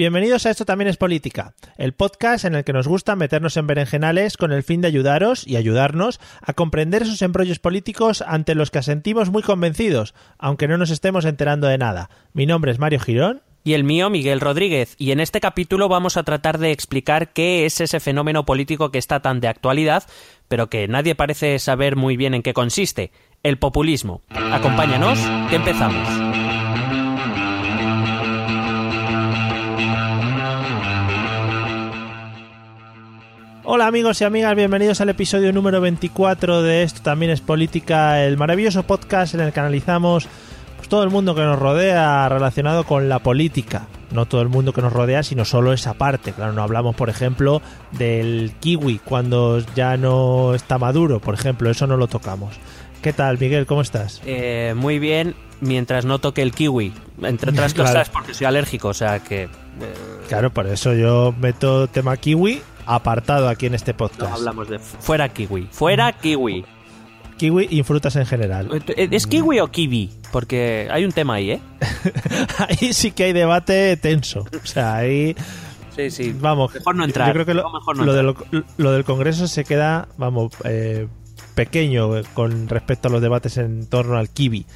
Bienvenidos a Esto también es política, el podcast en el que nos gusta meternos en berenjenales con el fin de ayudaros y ayudarnos a comprender esos embrollos políticos ante los que asentimos muy convencidos, aunque no nos estemos enterando de nada. Mi nombre es Mario Girón. Y el mío, Miguel Rodríguez. Y en este capítulo vamos a tratar de explicar qué es ese fenómeno político que está tan de actualidad, pero que nadie parece saber muy bien en qué consiste, el populismo. Acompáñanos, que empezamos. Hola amigos y amigas, bienvenidos al episodio número 24 de Esto también es política, el maravilloso podcast en el que analizamos pues, todo el mundo que nos rodea relacionado con la política. No todo el mundo que nos rodea, sino solo esa parte. Claro, no hablamos, por ejemplo, del kiwi cuando ya no está maduro, por ejemplo, eso no lo tocamos. ¿Qué tal, Miguel? ¿Cómo estás? Eh, muy bien, mientras no toque el kiwi. Entre otras Claro. cosas, porque soy alérgico, o sea que. eh, Claro, por eso yo meto tema kiwi apartado aquí en este no podcast. hablamos de. Fuera kiwi. Fuera kiwi. Kiwi y frutas en general. Eh, ¿Es kiwi o kiwi? Porque hay un tema ahí, ¿eh? Ahí sí que hay debate tenso. O sea, ahí Sí, sí. Vamos, Mejor no entrar. Yo creo que lo, No, mejor no lo de lo, lo del Congreso se queda, vamos, eh, pequeño eh, con respecto a los debates en torno al kiwi.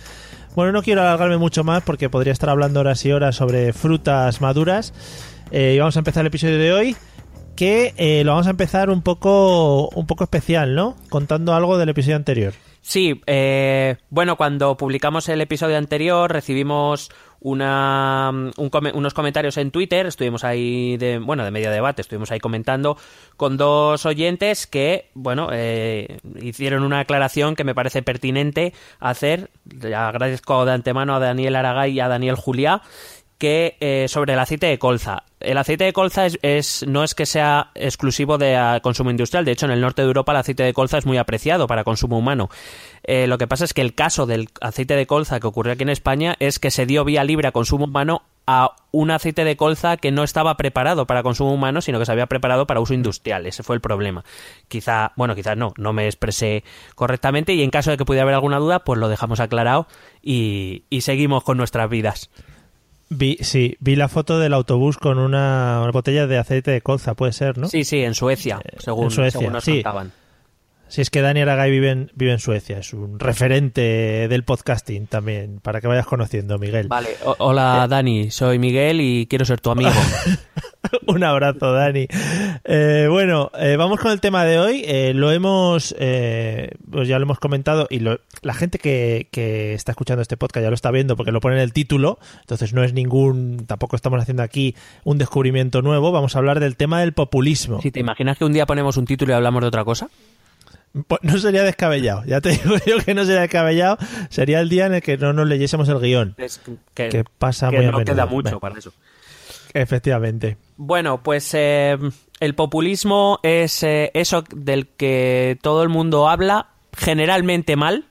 Bueno, no quiero alargarme mucho más porque podría estar hablando horas y horas sobre frutas maduras. Eh, y vamos a empezar el episodio de hoy que eh, lo vamos a empezar un poco un poco especial, ¿no? Contando algo del episodio anterior. Sí, eh, bueno, cuando publicamos el episodio anterior recibimos una, un unos comentarios en Twitter, estuvimos ahí, de, bueno, de medio debate, estuvimos ahí comentando con dos oyentes que, bueno, eh, hicieron una aclaración que me parece pertinente hacer. Le agradezco de antemano a Daniel Aragay y a Daniel Juliá eh, sobre el aceite de colza. El aceite de colza es, no es que sea exclusivo de ah, consumo industrial, de hecho en el norte de Europa el aceite de colza es muy apreciado para consumo humano. Eh, lo que pasa es que el caso del aceite de colza que ocurrió aquí en España es que se dio vía libre a consumo humano a un aceite de colza que no estaba preparado para consumo humano, sino que se había preparado para uso industrial. Ese fue el problema. Quizá, bueno, quizás no, no me expresé correctamente y en caso de que pudiera haber alguna duda, pues lo dejamos aclarado y seguimos con nuestras vidas. Vi, sí, vi la foto del autobús con una, una botella de aceite de colza, puede ser, ¿no? Sí, sí, en Suecia, según, en Suecia, según nos sí. contaban. Si es que Dani Aragay vive en, vive en Suecia, es un referente del podcasting también, para que vayas conociendo, Miguel. Vale, o- hola Dani, soy Miguel y quiero ser tu amigo. un abrazo, Dani. Eh, bueno, eh, vamos con el tema de hoy. Eh, lo hemos, eh, pues ya lo hemos comentado y lo- la gente que, que está escuchando este podcast ya lo está viendo porque lo pone en el título. Entonces no es ningún, tampoco estamos haciendo aquí un descubrimiento nuevo. Vamos a hablar del tema del populismo. Si te imaginas que un día ponemos un título y hablamos de otra cosa. Pues no sería descabellado, ya te digo yo que no sería descabellado, sería el día en el que no nos leyésemos el guion, Es que, que pasa que muy a no queda mucho Bueno, para eso. Efectivamente. Bueno, pues eh, el populismo es eh, eso del que todo el mundo habla, generalmente mal,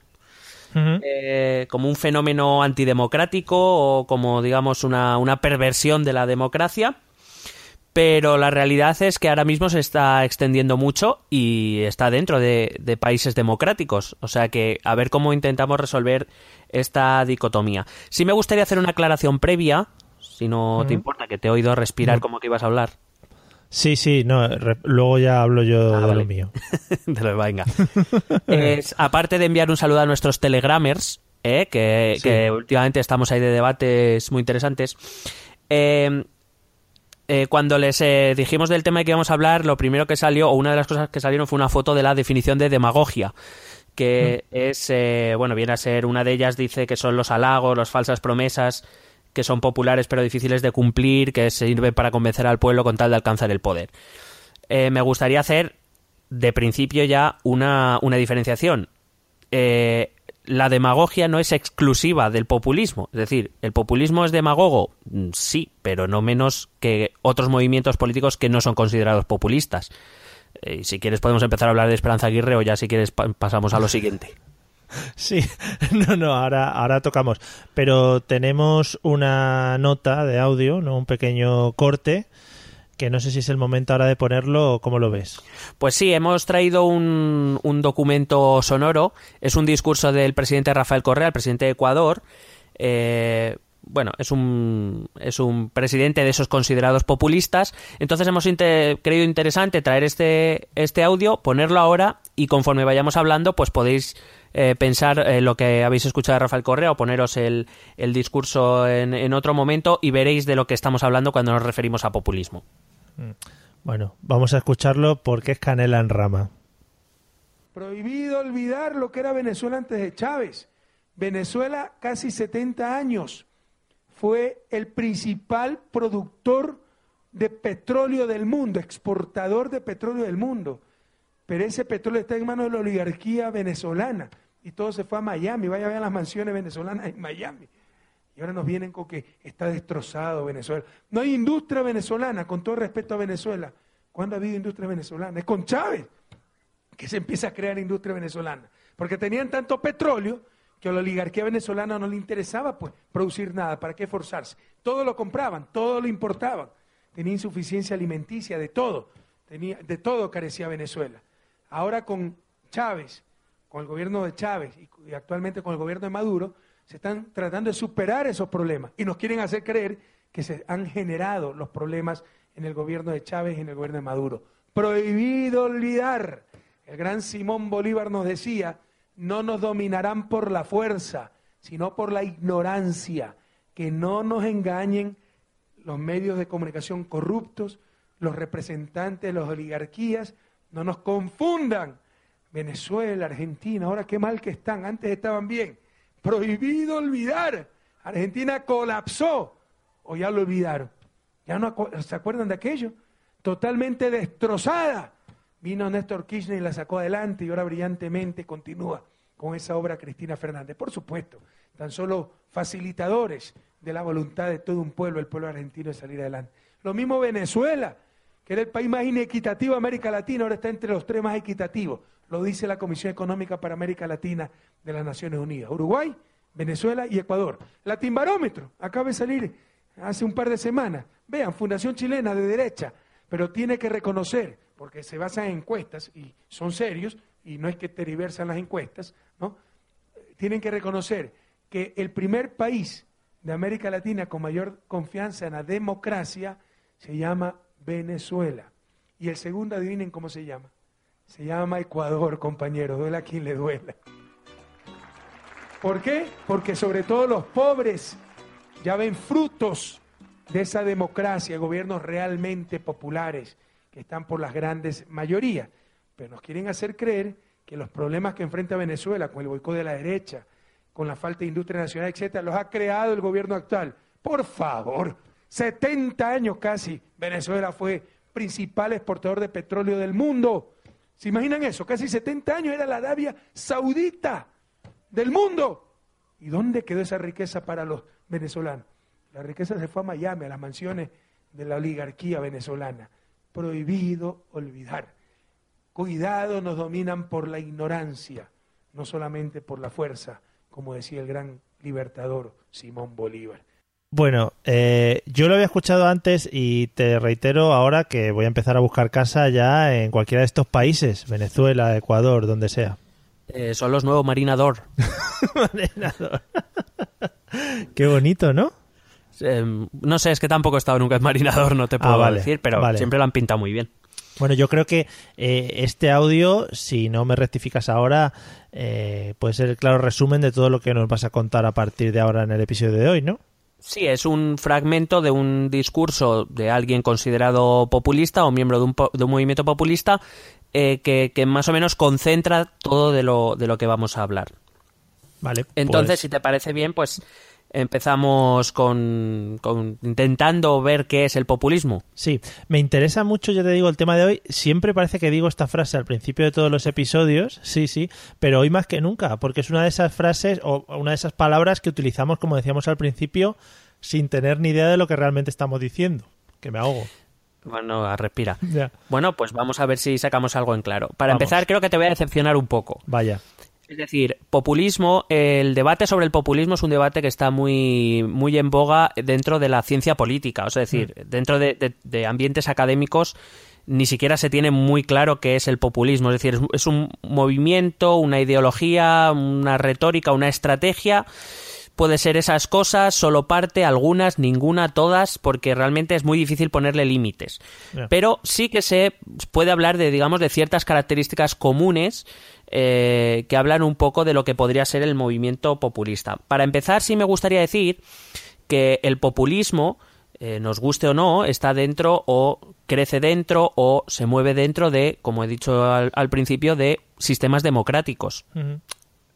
eh, como un fenómeno antidemocrático o como, digamos, una, una perversión de la democracia. Pero la realidad es que ahora mismo se está extendiendo mucho y está dentro de, de países democráticos. O sea que a ver cómo intentamos resolver esta dicotomía. Sí me gustaría hacer una aclaración previa, si no te importa, que te he oído respirar como que ibas a hablar. Sí, sí, no, re- luego ya hablo yo Ah, de vale. lo mío. de lo venga. Es, aparte de enviar un saludo a nuestros telegramers, eh, que, Sí. que últimamente estamos ahí de debates muy interesantes. eh, eh, cuando les eh, dijimos del tema de que íbamos a hablar, lo primero que salió, o una de las cosas que salieron, fue una foto de la definición de demagogia. Que es, eh, bueno, viene a ser una de ellas, dice que son los halagos, las falsas promesas, que son populares pero difíciles de cumplir, que sirven para convencer al pueblo con tal de alcanzar el poder. Eh, me gustaría hacer de principio ya una, una diferenciación. Eh, la demagogia no es exclusiva del populismo. Es decir, ¿el populismo es demagogo? Mm, Sí, pero no menos que otros movimientos políticos que no son considerados populistas. Eh, si quieres podemos empezar a hablar de Esperanza Aguirre o ya si quieres pa- pasamos a lo siguiente. Sí, no, no, ahora, ahora tocamos. Pero tenemos una nota de audio, ¿no? Un pequeño corte, que no sé si es el momento ahora de ponerlo o cómo lo ves. Pues sí, hemos traído un, un documento sonoro. Es un discurso del presidente Rafael Correa, el presidente de Ecuador. Eh, bueno, es un, es un presidente de esos considerados populistas. Entonces hemos creído interesante traer este, este audio, ponerlo ahora y conforme vayamos hablando, pues podéis eh, pensar eh, lo que habéis escuchado de Rafael Correa o poneros el, el discurso en, en, otro momento y veréis de lo que estamos hablando cuando nos referimos a populismo. Mm. Bueno, vamos a escucharlo porque es canela en rama. Prohibido olvidar lo que era Venezuela antes de Chávez. Venezuela casi 70 años fue el principal productor de petróleo del mundo, exportador de petróleo del mundo. Pero ese petróleo está en manos de la oligarquía venezolana y todo se fue a Miami. Vaya a ver las mansiones venezolanas en Miami. Y ahora nos vienen con que está destrozado Venezuela. No hay industria venezolana, con todo respeto a Venezuela. ¿Cuándo ha habido industria venezolana? Es con Chávez que se empieza a crear industria venezolana. Porque tenían tanto petróleo que a la oligarquía venezolana no le interesaba pues producir nada, ¿para qué forzarse? Todo lo compraban, todo lo importaban. Tenía insuficiencia alimenticia de todo, tenía, de todo carecía Venezuela. Ahora con Chávez, con el gobierno de Chávez y, actualmente con el gobierno de Maduro, se están tratando de superar esos problemas y nos quieren hacer creer que se han generado los problemas en el gobierno de Chávez y en el gobierno de Maduro. Prohibido olvidar. El gran Simón Bolívar nos decía no nos dominarán por la fuerza, sino por la ignorancia. Que no nos engañen los medios de comunicación corruptos, los representantes de las oligarquías, no nos confundan. Venezuela, Argentina, ahora qué mal que están, antes estaban bien. Prohibido olvidar. Argentina colapsó, o ya lo olvidaron. ¿Ya no se acuerdan de aquello? Totalmente destrozada. Vino Néstor Kirchner y la sacó adelante y ahora brillantemente continúa con esa obra Cristina Fernández. Por supuesto, tan solo facilitadores de la voluntad de todo un pueblo, el pueblo argentino, de salir adelante. Lo mismo Venezuela, que era el país más inequitativo de América Latina, ahora está entre los tres más equitativos. Lo dice la Comisión Económica para América Latina de las Naciones Unidas. Uruguay, Venezuela y Ecuador. Latimbarómetro, acaba de salir hace un par de semanas. Vean, Fundación Chilena de Derecha, pero tiene que reconocer porque se basan en encuestas y son serios, y no es que tergiversan las encuestas, ¿no? Tienen que reconocer que el primer país de América Latina con mayor confianza en la democracia se llama Venezuela. Y el segundo, adivinen cómo se llama. Se llama Ecuador, compañeros, duela a quien le duela. ¿Por qué? Porque sobre todo los pobres ya ven frutos de esa democracia, gobiernos realmente populares, que están por las grandes mayorías, pero nos quieren hacer creer que los problemas que enfrenta Venezuela con el boicot de la derecha, con la falta de industria nacional, etcétera, los ha creado el gobierno actual. Por favor, 70 años casi Venezuela fue principal exportador de petróleo del mundo. ¿Se imaginan eso? Casi 70 años era la Arabia Saudita del mundo. ¿Y dónde quedó esa riqueza para los venezolanos? La riqueza se fue a Miami, a las mansiones de la oligarquía venezolana prohibido olvidar. Cuidado, nos dominan por la ignorancia, no solamente por la fuerza, como decía el gran libertador Simón Bolívar. Bueno, eh, yo lo había escuchado antes y te reitero ahora que voy a empezar a buscar casa ya en cualquiera de estos países, Venezuela, Ecuador, donde sea. Eh, son los nuevos Marinador. marinador. Qué bonito, ¿no? Em, no sé, es que tampoco he estado nunca en marinador, no te puedo ah, decir, pero siempre lo han pintado muy bien. Bueno, yo creo que eh, este audio, si no me rectificas ahora, eh, puede ser el claro resumen de todo lo que nos vas a contar a partir de ahora en el episodio de hoy, ¿no? Sí, es un fragmento de un discurso de alguien considerado populista o miembro de un, de un movimiento populista eh, que, que, más o menos concentra todo de lo, de lo que vamos a hablar. Vale. Entonces, pues si te parece bien, pues empezamos con, intentando ver qué es el populismo. Sí, me interesa mucho, ya te digo, el tema de hoy. Siempre parece que digo esta frase al principio de todos los episodios, sí, sí, pero hoy más que nunca, porque es una de esas frases o una de esas palabras que utilizamos, como decíamos al principio, sin tener ni idea de lo que realmente estamos diciendo. Que me ahogo. Bueno, respira. Bueno, pues vamos a ver si sacamos algo en claro. Para empezar, creo que te voy a decepcionar un poco. Vaya. Es decir, populismo, el debate sobre el populismo es un debate que está muy, muy en boga dentro de la ciencia política. O sea, es decir, mm. dentro de, ambientes académicos ni siquiera se tiene muy claro qué es el populismo. Es decir, es un movimiento, una ideología, una retórica, una estrategia puede ser esas cosas, solo parte, algunas, ninguna, todas, porque realmente es muy difícil ponerle límites. Pero sí que se puede hablar de, digamos, de ciertas características comunes eh, que hablan un poco de lo que podría ser el movimiento populista. Para empezar, sí me gustaría decir que el populismo, eh, nos guste o no, está dentro o crece dentro o se mueve dentro de, como he dicho al, principio, de sistemas democráticos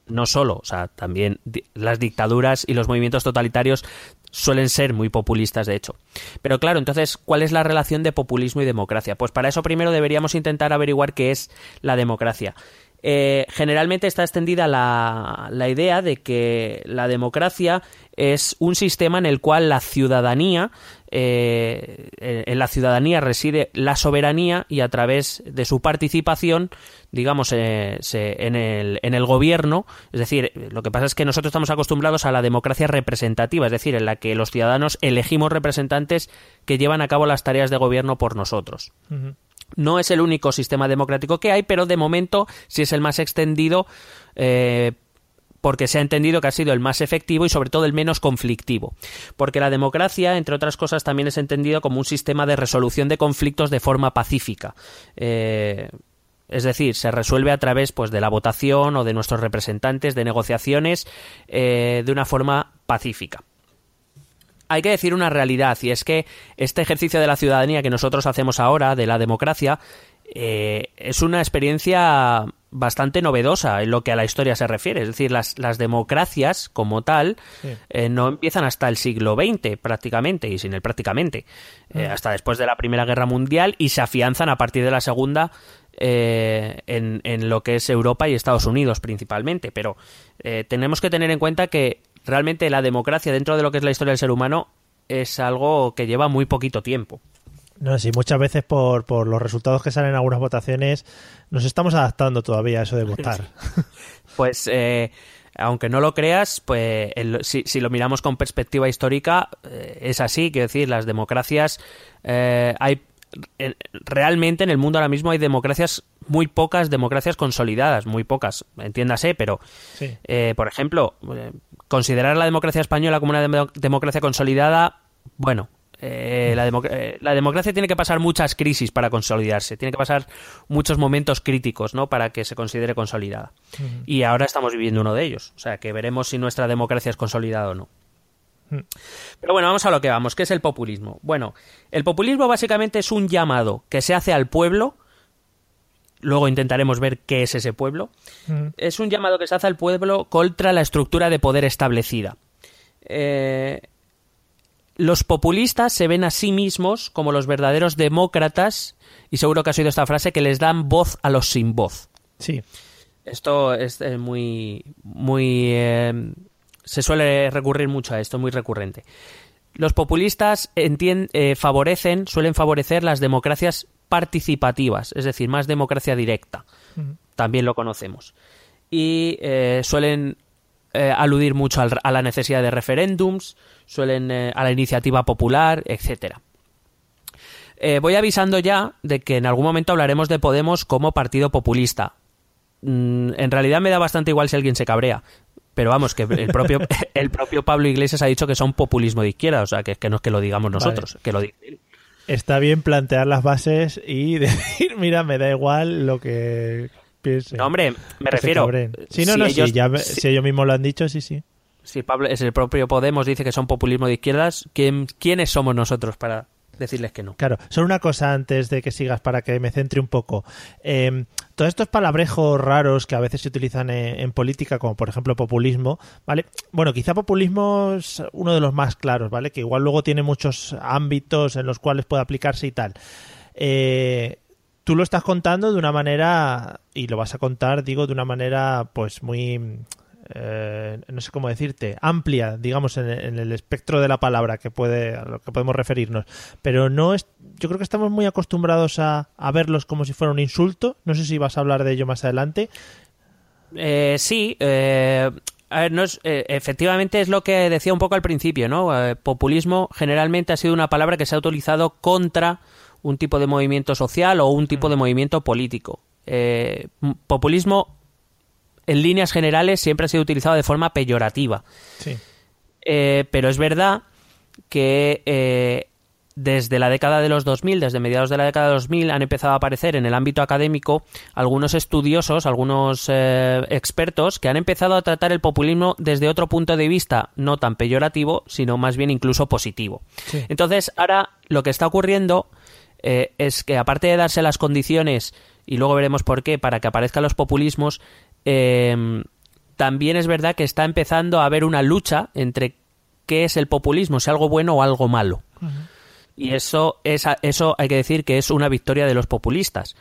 no solo, o sea, también las dictaduras y los movimientos totalitarios suelen ser muy populistas, de hecho. Pero claro, entonces, ¿cuál es la relación de populismo y democracia? Pues para eso primero deberíamos intentar averiguar qué es la democracia. Eh, generalmente está extendida la, la, idea de que la democracia es un sistema en el cual la ciudadanía, eh, en la ciudadanía reside la soberanía y a través de su participación, digamos, eh, en, el, en el gobierno, es decir, lo que pasa es que nosotros estamos acostumbrados a la democracia representativa, es decir, en la que los ciudadanos elegimos representantes que llevan a cabo las tareas de gobierno por nosotros. No es el único sistema democrático que hay, pero de momento sí es el más extendido eh, porque se ha entendido que ha sido el más efectivo y sobre todo el menos conflictivo. Porque la democracia, entre otras cosas, también es entendido como un sistema de resolución de conflictos de forma pacífica. Eh, es decir, se resuelve a través pues, de la votación o de nuestros representantes, de negociaciones, eh, de una forma pacífica hay que decir una realidad, y es que este ejercicio de la ciudadanía que nosotros hacemos ahora, de la democracia, eh, es una experiencia bastante novedosa en lo que a la historia se refiere. Es decir, las, las democracias como tal eh, no empiezan hasta el siglo XX prácticamente, y sin el prácticamente, eh, mm. hasta después de la Primera Guerra Mundial y se afianzan a partir de la Segunda en, en, lo que es Europa y Estados Unidos principalmente. Pero tenemos que tener en cuenta que realmente la democracia dentro de lo que es la historia del ser humano es algo que lleva muy poquito tiempo. No, sí, muchas veces por, por los resultados que salen en algunas votaciones nos estamos adaptando todavía a eso de votar. pues, eh, aunque no lo creas, pues si, lo miramos con perspectiva histórica, eh, es así. Quiero decir, las democracias eh, hay realmente en el mundo ahora mismo hay democracias muy pocas democracias consolidadas, muy pocas, entiéndase, pero por ejemplo, considerar la democracia española como una democracia consolidada, bueno, eh, la, eh, la, democracia tiene que pasar muchas crisis para consolidarse, tiene que pasar muchos momentos críticos, ¿no? Para que se considere consolidada. Y ahora estamos viviendo uno de ellos, o sea que veremos si nuestra democracia es consolidada o no. Pero bueno, vamos a lo que vamos. ¿Qué es el populismo? Bueno, el populismo básicamente es un llamado que se hace al pueblo. Luego intentaremos ver qué es ese pueblo. Es un llamado que se hace al pueblo contra la estructura de poder establecida. Eh, los populistas se ven a sí mismos como los verdaderos demócratas, y seguro que has oído esta frase, que les dan voz a los sin voz. Sí. Esto es eh, muy. muy. Eh, se suele recurrir mucho a esto, muy recurrente. Los populistas eh, favorecen, suelen favorecer las democracias participativas, es decir, más democracia directa. También lo conocemos. Y suelen aludir mucho a la necesidad de referéndums, suelen eh, a la iniciativa popular, etcétera. Eh, voy avisando ya de que en algún momento hablaremos de Podemos como partido populista. Mm, en realidad me da bastante igual si alguien se cabrea. Pero vamos, que el propio, el propio Pablo Iglesias ha dicho que son populismo de izquierda, o sea, que, que no es que lo digamos nosotros, que lo dice Está bien plantear las bases y decir, mira, me da igual lo que piense. No, hombre, me refiero. Si no, no, si ellos mismos lo han dicho, sí, sí si Pablo es el propio Podemos dice que son populismo de izquierdas, ¿quién, ¿quiénes somos nosotros para decirles que no? Claro, solo una cosa antes de que sigas para que me centre un poco. Eh, todos estos palabrejos raros que a veces se utilizan en, política, como por ejemplo populismo, ¿vale? Bueno, quizá populismo es uno de los más claros, ¿vale? Que igual luego tiene muchos ámbitos en los cuales puede aplicarse y tal. Eh, tú lo estás contando de una manera, y lo vas a contar, digo, de una manera pues muy eh, no sé cómo decirte, amplia, digamos, en, el espectro de la palabra que puede, a lo que podemos referirnos. Pero no es, yo creo que estamos muy acostumbrados a, verlos como si fuera un insulto. No sé si vas a hablar de ello más adelante. Eh, sí, eh, a ver, no es, efectivamente es lo que decía un poco al principio, ¿no? populismo generalmente ha sido una palabra que se ha utilizado contra un tipo de movimiento social o un tipo de mm. movimiento político. populismo en líneas generales siempre ha sido utilizado de forma peyorativa. Eh, pero es verdad que eh, desde la década de los 2000, desde mediados de la década de 2000, han empezado a aparecer en el ámbito académico algunos estudiosos, algunos eh, expertos que han empezado a tratar el populismo desde otro punto de vista no tan peyorativo, sino más bien incluso positivo. Entonces, ahora lo que está ocurriendo eh, es que aparte de darse las condiciones, y luego veremos por qué, para que aparezcan los populismos, eh, también es verdad que está empezando a haber una lucha entre qué es el populismo, si algo bueno o algo malo. Y eso, es, eso hay que decir que es una victoria de los populistas.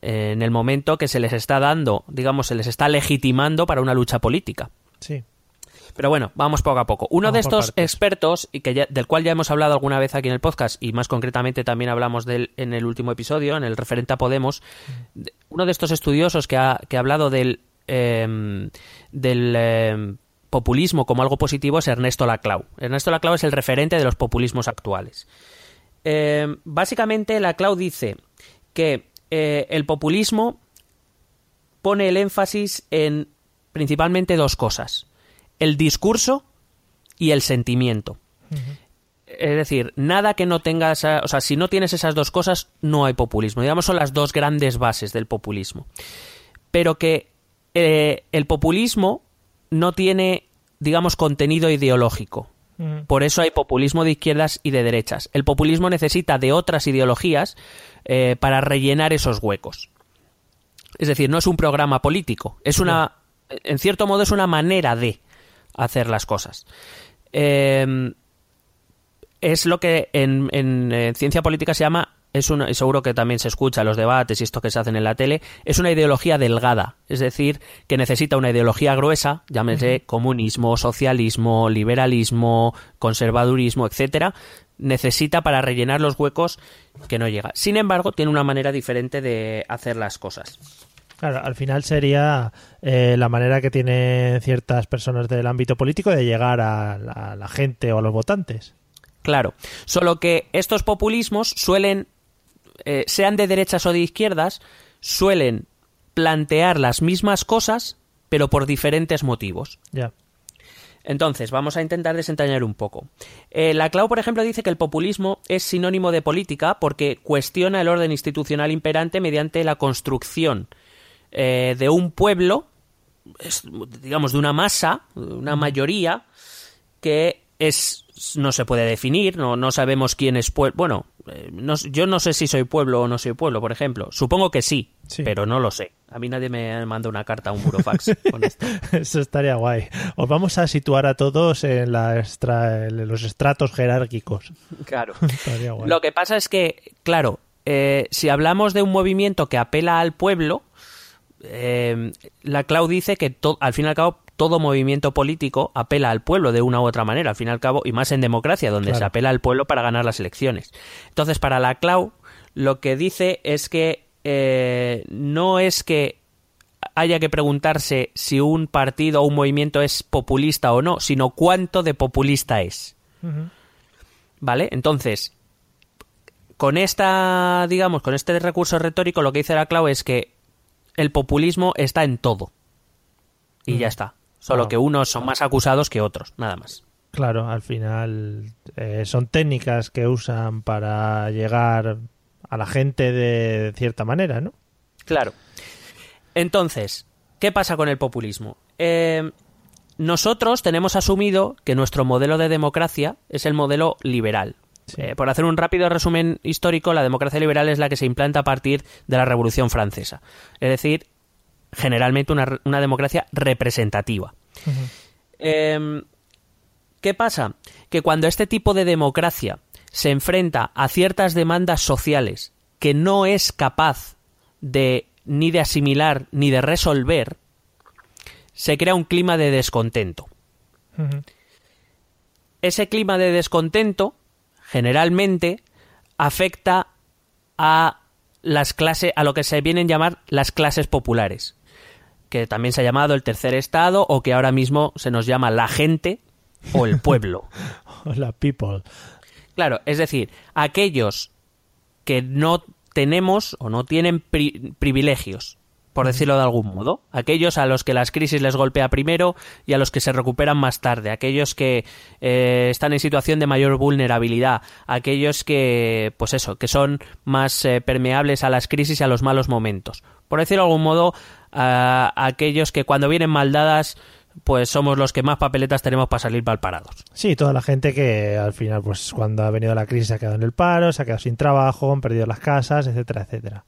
En el momento que se les está dando, digamos, se les está legitimando para una lucha política. Sí. Pero bueno, vamos poco a poco. Uno de estos expertos, y que del cual ya hemos hablado alguna vez aquí en el podcast, y más concretamente también hablamos en el último episodio, en el referente a Podemos, uno de estos estudiosos que ha, que ha hablado del, em, del em, populismo como algo positivo es Ernesto Laclau. Ernesto Laclau es el referente de los populismos actuales. Eh, básicamente, la Clau dice que eh, el populismo pone el énfasis en principalmente dos cosas: el discurso y el sentimiento. Es decir, nada que no tengas, o sea, si no tienes esas dos cosas, no hay populismo. Digamos, son las dos grandes bases del populismo. Pero que eh, el populismo no tiene, digamos, contenido ideológico. Por eso hay populismo de izquierdas y de derechas. El populismo necesita de otras ideologías eh, para rellenar esos huecos. Es decir, no es un programa político, es una, en cierto modo, es una manera de hacer las cosas. Eh, es lo que en, en, ciencia política se llama es una, y seguro que también se escucha los debates y esto que se hacen en la tele, es una ideología delgada, es decir, que necesita una ideología gruesa, llámese comunismo, socialismo, liberalismo, conservadurismo, etcétera, necesita para rellenar los huecos que no llega. Sin embargo, tiene una manera diferente de hacer las cosas. Claro, al final sería eh, la manera que tienen ciertas personas del ámbito político de llegar a la gente o a los votantes. Claro, solo que estos populismos suelen eh, sean de derechas o de izquierdas, suelen plantear las mismas cosas, pero por diferentes motivos. Ya. Entonces, vamos a intentar desentrañar un poco. Eh, la Clau, por ejemplo, dice que el populismo es sinónimo de política porque cuestiona el orden institucional imperante mediante la construcción eh, de un pueblo, digamos, de una masa, una mayoría, que es no se puede definir, no, no sabemos quién es pueblo. Bueno, eh, yo no sé si soy pueblo o no soy pueblo, por ejemplo. Supongo que sí, pero no lo sé. A mí nadie me manda una carta a un burofax con esto. Eso estaría guay. Os vamos a situar a todos en, la los estratos jerárquicos. Claro. Lo que pasa es que, claro, eh, si hablamos de un movimiento que apela al pueblo, eh, la Clau dice que al fin y al cabo todo movimiento político apela al pueblo de una u otra manera, al fin y al cabo, y más en democracia, donde se apela al pueblo para ganar las elecciones. Entonces, para la Clau, lo que dice es que eh, no es que haya que preguntarse si un partido o un movimiento es populista o no, sino cuánto de populista es. ¿Vale? Entonces, con esta, digamos, con este recurso retórico, lo que dice la Clau es que el populismo está en todo. Y ya está. Solo que unos son más acusados que otros, nada más. Claro, al final eh, son técnicas que usan para llegar a la gente de cierta manera, ¿no? Claro. Entonces, ¿qué pasa con el populismo? Eh, nosotros tenemos asumido que nuestro modelo de democracia es el modelo liberal. Eh, por hacer un rápido resumen histórico, la democracia liberal es la que se implanta a partir de la Revolución Francesa. Es decir, generalmente una, democracia representativa. Em, ¿Qué pasa? Que cuando este tipo de democracia se enfrenta a ciertas demandas sociales que no es capaz de ni de asimilar ni de resolver, se crea un clima de descontento. Ese clima de descontento generalmente afecta a las clases, a lo que se vienen a llamar las clases populares que también se ha llamado el tercer estado o que ahora mismo se nos llama la gente o el pueblo. la people. Claro, es decir, aquellos que no tenemos o no tienen privilegios, por decirlo de algún modo. Aquellos a los que las crisis les golpea primero y a los que se recuperan más tarde. Aquellos que eh, están en situación de mayor vulnerabilidad. Aquellos que, pues eso, que son más eh, permeables a las crisis y a los malos momentos. Por decirlo de algún modo, a aquellos que cuando vienen mal dadas pues somos los que más papeletas tenemos para salir mal parados. Sí, toda la gente que al final, pues cuando ha venido la crisis se ha quedado en el paro, se ha quedado sin trabajo, han perdido las casas, etcétera, etcétera.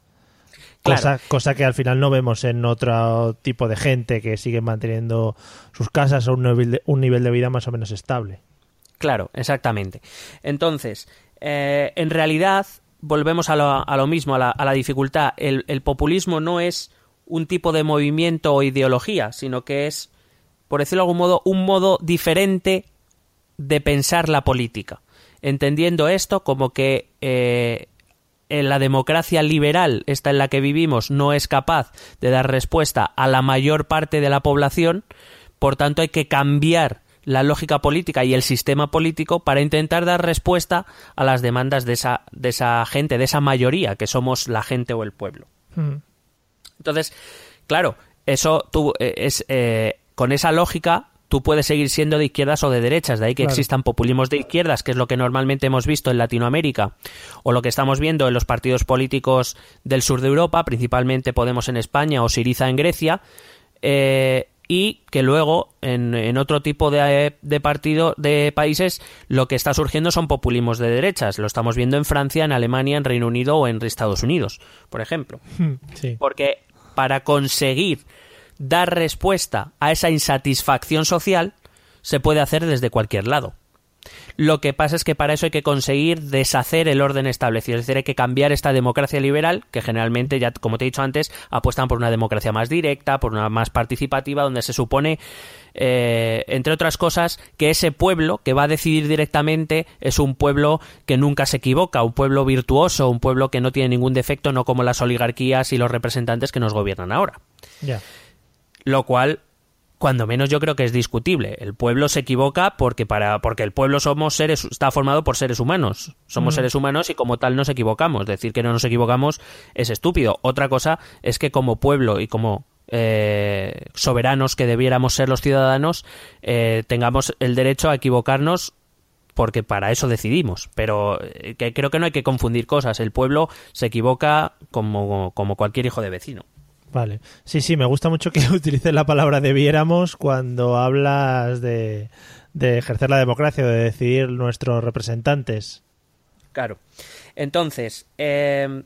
Cosa, cosa, que al final no vemos en otro tipo de gente que sigue manteniendo sus casas a un nivel de, un nivel de vida más o menos estable. Claro, exactamente. Entonces, eh, en realidad, volvemos a lo, a lo mismo, a la, a la dificultad. El, el, populismo no es un tipo de movimiento o ideología, sino que es, por decirlo de algún modo, un modo diferente de pensar la política. Entendiendo esto como que eh, en la democracia liberal, esta en la que vivimos, no es capaz de dar respuesta a la mayor parte de la población, por tanto hay que cambiar la lógica política y el sistema político para intentar dar respuesta a las demandas de esa, de esa gente, de esa mayoría, que somos la gente o el pueblo. Mm. Entonces, claro, eso tú, eh, es, eh, con esa lógica tú puedes seguir siendo de izquierdas o de derechas, de ahí que existan populismos de izquierdas, que es lo que normalmente hemos visto en Latinoamérica, o lo que estamos viendo en los partidos políticos del sur de Europa, principalmente Podemos en España o Siriza en Grecia, eh, y que luego en, otro tipo de, de, partido de países lo que está surgiendo son populismos de derechas. Lo estamos viendo en Francia, en Alemania, en Reino Unido o en Estados Unidos, por ejemplo. Porque para conseguir dar respuesta a esa insatisfacción social se puede hacer desde cualquier lado. Lo que pasa es que para eso hay que conseguir deshacer el orden establecido, es decir, hay que cambiar esta democracia liberal, que generalmente, ya como te he dicho antes, apuestan por una democracia más directa, por una más participativa, donde se supone, eh, entre otras cosas, que ese pueblo que va a decidir directamente es un pueblo que nunca se equivoca, un pueblo virtuoso, un pueblo que no tiene ningún defecto, no como las oligarquías y los representantes que nos gobiernan ahora. Lo cual cuando menos yo creo que es discutible. El pueblo se equivoca porque para porque el pueblo somos seres está formado por seres humanos. Somos seres humanos y como tal nos equivocamos. Decir que no nos equivocamos es estúpido. Otra cosa es que como pueblo y como eh, soberanos que debiéramos ser los ciudadanos eh, tengamos el derecho a equivocarnos porque para eso decidimos. Pero eh, que creo que no hay que confundir cosas. El pueblo se equivoca como, como cualquier hijo de vecino. Vale. Sí, sí, me gusta mucho que utilices la palabra debiéramos cuando hablas de, ejercer la democracia, de decidir nuestros representantes. Claro. Entonces, em,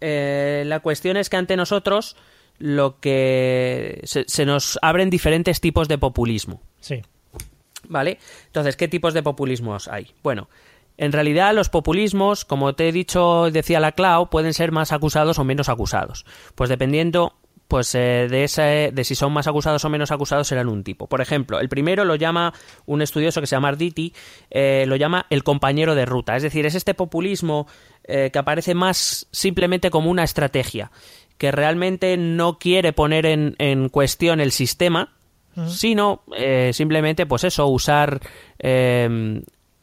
eh, la cuestión es que ante nosotros lo que se, se, nos abren diferentes tipos de populismo. Sí. ¿Vale? Entonces, ¿qué tipos de populismos hay? Bueno, en realidad, los populismos, como te he dicho, decía la Clau, pueden ser más acusados o menos acusados. Pues dependiendo pues eh, de, ese, de si son más acusados o menos acusados serán un tipo. Por ejemplo, el primero lo llama un estudioso que se llama Arditi, eh, lo llama el compañero de ruta. Es decir, es este populismo eh, que aparece más simplemente como una estrategia, que realmente no quiere poner en, en cuestión el sistema, sino simplemente, pues eso, usar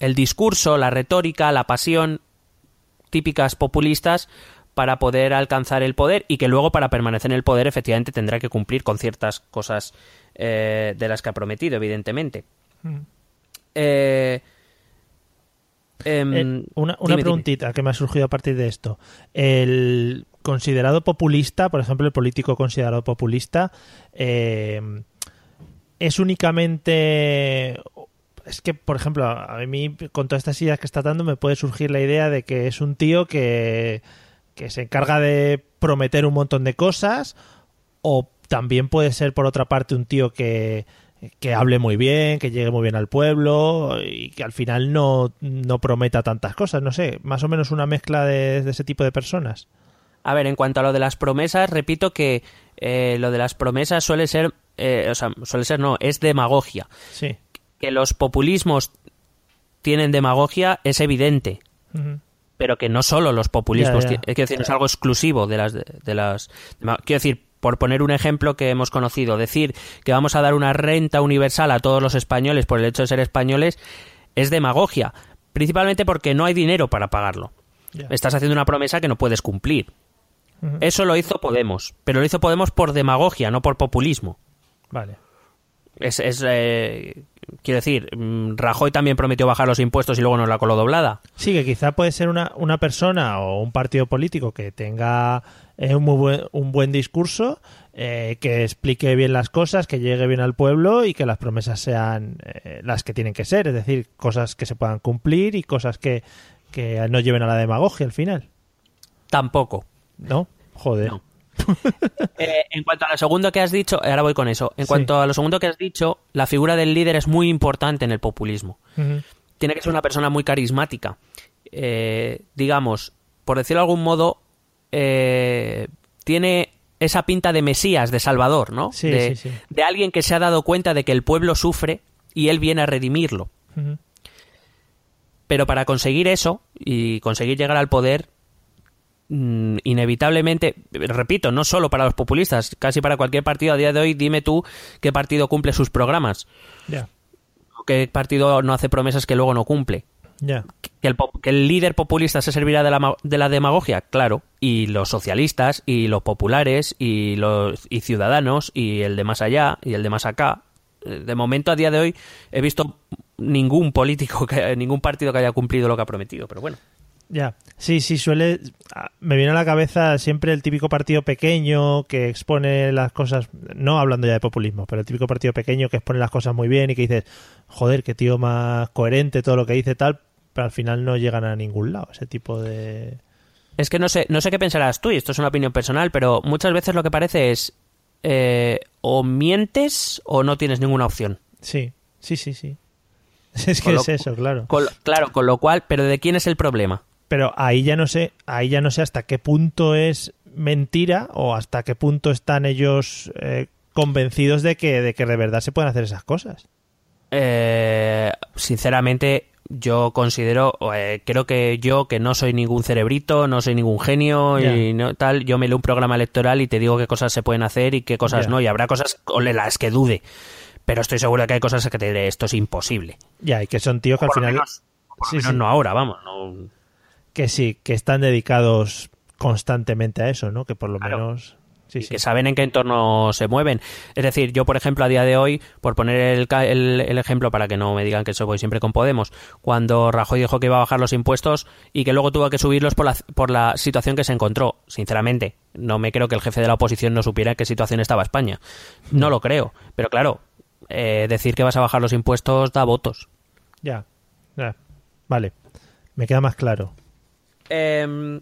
el discurso, la retórica, la pasión típicas populistas para poder alcanzar el poder y que luego para permanecer en el poder efectivamente tendrá que cumplir con ciertas cosas eh, de las que ha prometido, evidentemente. Mm. Eh, em, eh, una, preguntita que me ha surgido a partir de esto. El considerado populista, por ejemplo, el político considerado populista, es únicamente es que, por ejemplo, a mí con todas estas ideas que está dando me puede surgir la idea de que es un tío que, que se encarga de prometer un montón de cosas o también puede ser, por otra parte, un tío que, que hable muy bien, que llegue muy bien al pueblo y que al final no, no prometa tantas cosas. No sé, más o menos una mezcla de, ese tipo de personas. A ver, en cuanto a lo de las promesas, repito que eh, lo de las promesas suele ser, eh, o sea, suele ser no, es demagogia. Sí que los populismos tienen demagogia es evidente. Pero que no solo los populismos, es decir, no es algo exclusivo de las de, las quiero decir, por poner un ejemplo que hemos conocido, decir que vamos a dar una renta universal a todos los españoles por el hecho de ser españoles es demagogia, principalmente porque no hay dinero para pagarlo. Estás haciendo una promesa que no puedes cumplir. Eso lo hizo Podemos, pero lo hizo Podemos por demagogia, no por populismo. Vale. Es, es eh, quiero decir, mm, Rajoy también prometió bajar los impuestos y luego nos la coló doblada. Sí, que quizá puede ser una, una persona o un partido político que tenga eh, un, muy buen, un buen discurso, eh, que explique bien las cosas, que llegue bien al pueblo y que las promesas sean eh, las que tienen que ser, es decir, cosas que se puedan cumplir y cosas que, que no lleven a la demagogia al final. Tampoco. ¿No? Joder. No. Eh, en cuanto a lo segundo que has dicho, ahora voy con eso. En cuanto a lo segundo que has dicho, la figura del líder es muy importante en el populismo. Tiene que ser una persona muy carismática. Eh, digamos, por decirlo de algún modo, eh, tiene esa pinta de Mesías, de Salvador, ¿no? Sí, de, sí, sí. de alguien que se ha dado cuenta de que el pueblo sufre y él viene a redimirlo. Pero para conseguir eso y conseguir llegar al poder, mm, inevitablemente, repito, no solo para los populistas, casi para cualquier partido a día de hoy, dime tú qué partido cumple sus programas, qué partido no hace promesas que luego no cumple. ¿Que el, que el líder populista se servirá de la, de la demagogia? Claro. Y los socialistas, y los populares, y los y ciudadanos, y el de más allá, y el de más acá. Eh, De momento, a día de hoy, he visto ningún político, que, ningún partido que haya cumplido lo que ha prometido. Pero bueno. Ya, sí, sí, suele... ah, Me viene a la cabeza siempre el típico partido pequeño que expone las cosas, no hablando ya de populismo, pero el típico partido pequeño que expone las cosas muy bien y que dices, joder, qué tío más coherente todo lo que dice tal, pero al final no llegan a ningún lado, ese tipo de... Es que no sé, no sé qué pensarás tú, y esto es una opinión personal, pero muchas veces lo que parece es eh, o mientes o no tienes ninguna opción. Sí, sí, sí, sí. Es que lo- es eso, claro. Con claro, con lo cual, pero ¿de quién es el problema? Pero ahí ya no sé, ahí ya no sé hasta qué punto es mentira o hasta qué punto están ellos eh, convencidos de que, de que de verdad se pueden hacer esas cosas. Eh, sinceramente, yo considero, eh, creo que yo, que no soy ningún cerebrito, no soy ningún genio y no tal, yo me leo un programa electoral y te digo qué cosas se pueden hacer y qué cosas no, y habrá cosas con las que dude, pero estoy seguro de que hay cosas que te diré, esto es imposible. Ya, y que son tíos que al final... menos, por lo Sí, menos sí. no ahora, vamos, no- que sí, que están dedicados constantemente a eso, ¿no? Que por lo Claro. menos... Sí, y sí. que saben en qué entorno se mueven. Es decir, yo, por ejemplo, a día de hoy, por poner el, el- el ejemplo para que no me digan que eso voy siempre con Podemos, cuando Rajoy dijo que iba a bajar los impuestos y que luego tuvo que subirlos por la, por la situación que se encontró, sinceramente, no me creo que el jefe de la oposición no supiera en qué situación estaba España. No lo creo. Pero claro, eh, decir que vas a bajar los impuestos da votos. Ya, ya. Vale, me queda más claro. Em,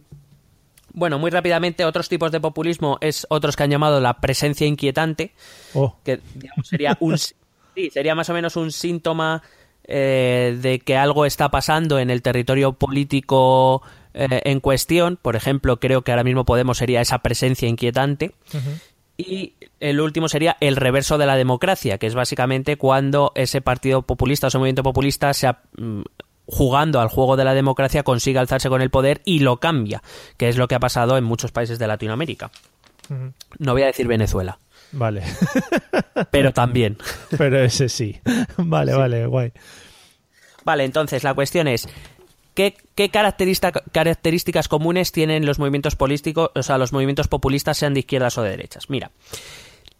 bueno, muy rápidamente, otros tipos de populismo es otros que han llamado la presencia inquietante. Oh, que digamos, sería un sí, sería más o menos un síntoma eh, de que algo está pasando en el territorio político eh, en cuestión. Por ejemplo, creo que ahora mismo Podemos sería esa presencia inquietante. Y el último sería el reverso de la democracia, que es básicamente cuando ese partido populista o ese movimiento populista se ha- mm, jugando al juego de la democracia consigue alzarse con el poder y lo cambia, que es lo que ha pasado en muchos países de Latinoamérica. No voy a decir Venezuela, vale. pero también. Pero ese sí. Vale, vale, guay. Vale, entonces la cuestión es, ¿qué, qué característica- características comunes tienen los movimientos políticos, o sea, los movimientos populistas, sean de izquierdas o de derechas? Mira,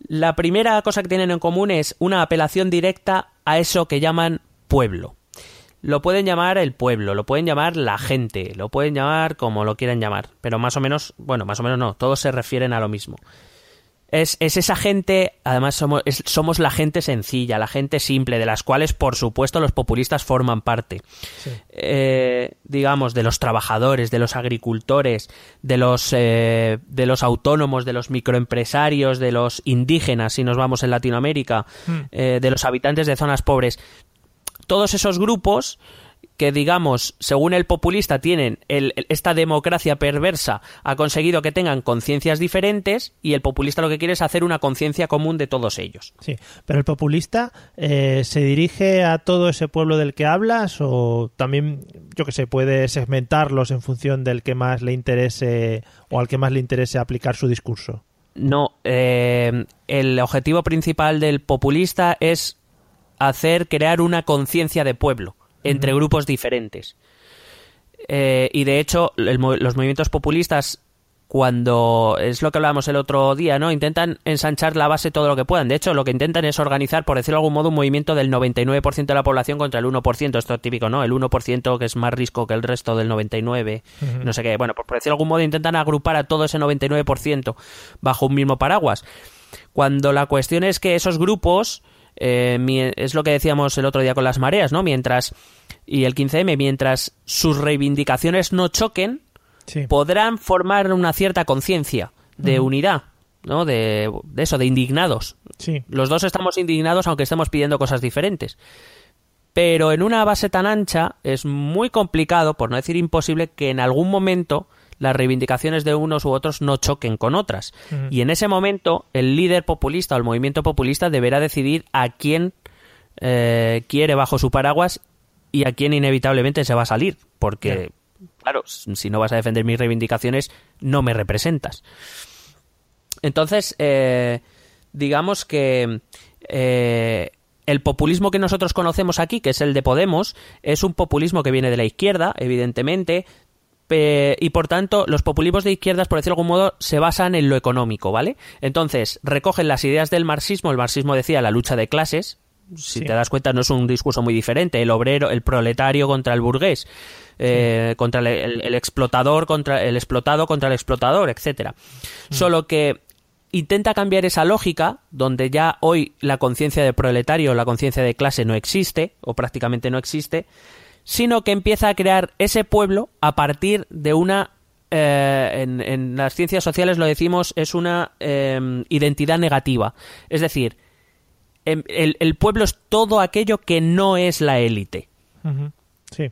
la primera cosa que tienen en común es una apelación directa a eso que llaman pueblo. Lo pueden llamar el pueblo, lo pueden llamar la gente, lo pueden llamar como lo quieran llamar, pero más o menos, bueno, más o menos no, todos se refieren a lo mismo. Es, es esa gente, además somos, es- somos la gente sencilla, la gente simple, de las cuales por supuesto los populistas forman parte. Sí. Eh, digamos, de los trabajadores, de los agricultores, de los, eh, de los autónomos, de los microempresarios, de los indígenas, si nos vamos en Latinoamérica, Hmm. eh, de los habitantes de zonas pobres. Todos esos grupos que, digamos, según el populista, tienen el- esta democracia perversa, ha conseguido que tengan conciencias diferentes y el populista lo que quiere es hacer una conciencia común de todos ellos. Sí, pero el populista eh, se dirige a todo ese pueblo del que hablas o también, yo que sé, puede segmentarlos en función del que más le interese o al que más le interese aplicar su discurso. No, eh, el objetivo principal del populista es hacer crear una conciencia de pueblo entre grupos diferentes. Eh, y de hecho, el los movimientos populistas cuando es lo que hablábamos el otro día, ¿no? Intentan ensanchar la base todo lo que puedan. De hecho, lo que intentan es organizar, por decirlo de algún modo, un movimiento del 99% de la población contra el 1%. Esto es típico, ¿no? El 1% que es más risco que el resto del 99%, no sé qué. Bueno, pues por decirlo de algún modo, intentan agrupar a todo ese 99% bajo un mismo paraguas. Cuando la cuestión es que esos grupos, eh, es lo que decíamos el otro día con las mareas, ¿no? Mientras, y el 15M, mientras sus reivindicaciones no choquen, podrán formar una cierta conciencia de unidad, ¿no? De, eso, de indignados. Los dos estamos indignados aunque estemos pidiendo cosas diferentes. Pero en una base tan ancha es muy complicado, por no decir imposible, que en algún momento las reivindicaciones de unos u otros no choquen con otras. Y en ese momento el líder populista o el movimiento populista deberá decidir a quién eh, quiere bajo su paraguas y a quién inevitablemente se va a salir. Porque claro, si no vas a defender mis reivindicaciones, no me representas. Entonces, eh, digamos que eh, el populismo que nosotros conocemos aquí, que es el de Podemos, es un populismo que viene de la izquierda, evidentemente, y por tanto los populismos de izquierdas, por decirlo de algún modo, se basan en lo económico, ¿vale? Entonces, recogen las ideas del marxismo, el marxismo decía la lucha de clases, si te das cuenta no es un discurso muy diferente, el obrero, el proletario contra el burgués, eh, contra el, explotador, contra el explotado contra el explotador, etcétera. Mm. Solo que intenta cambiar esa lógica, donde ya hoy la conciencia de proletario, la conciencia de clase no existe, o prácticamente no existe, sino que empieza a crear ese pueblo a partir de una eh, en, las ciencias sociales lo decimos, es una em, identidad negativa. Es decir, em, el, pueblo es todo aquello que no es la élite. Sí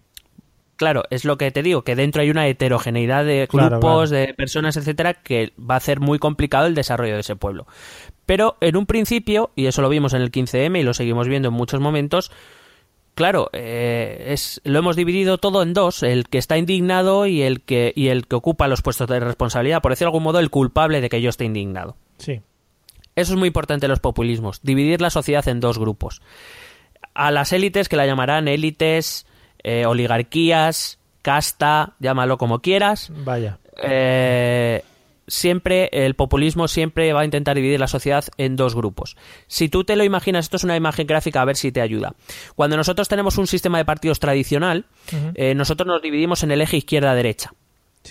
claro, es lo que te digo, que dentro hay una heterogeneidad de grupos, de personas, etcétera, que va a hacer muy complicado el desarrollo de ese pueblo. Pero en un principio, y eso lo vimos en el 15M y lo seguimos viendo en muchos momentos, claro, eh, es, lo hemos dividido todo en dos, el que está indignado y el que, y el que ocupa los puestos de responsabilidad, por decirlo de algún modo, el culpable de que yo esté indignado. Sí. Eso es muy importante en los populismos, dividir la sociedad en dos grupos. A las élites, que la llamarán élites eh, oligarquías, casta, llámalo como quieras. Vaya. Eh, siempre el populismo siempre va a intentar dividir la sociedad en dos grupos. Si tú te lo imaginas, esto es una imagen gráfica a ver si te ayuda. Cuando nosotros tenemos un sistema de partidos tradicional, eh, nosotros nos dividimos en el eje izquierda-derecha.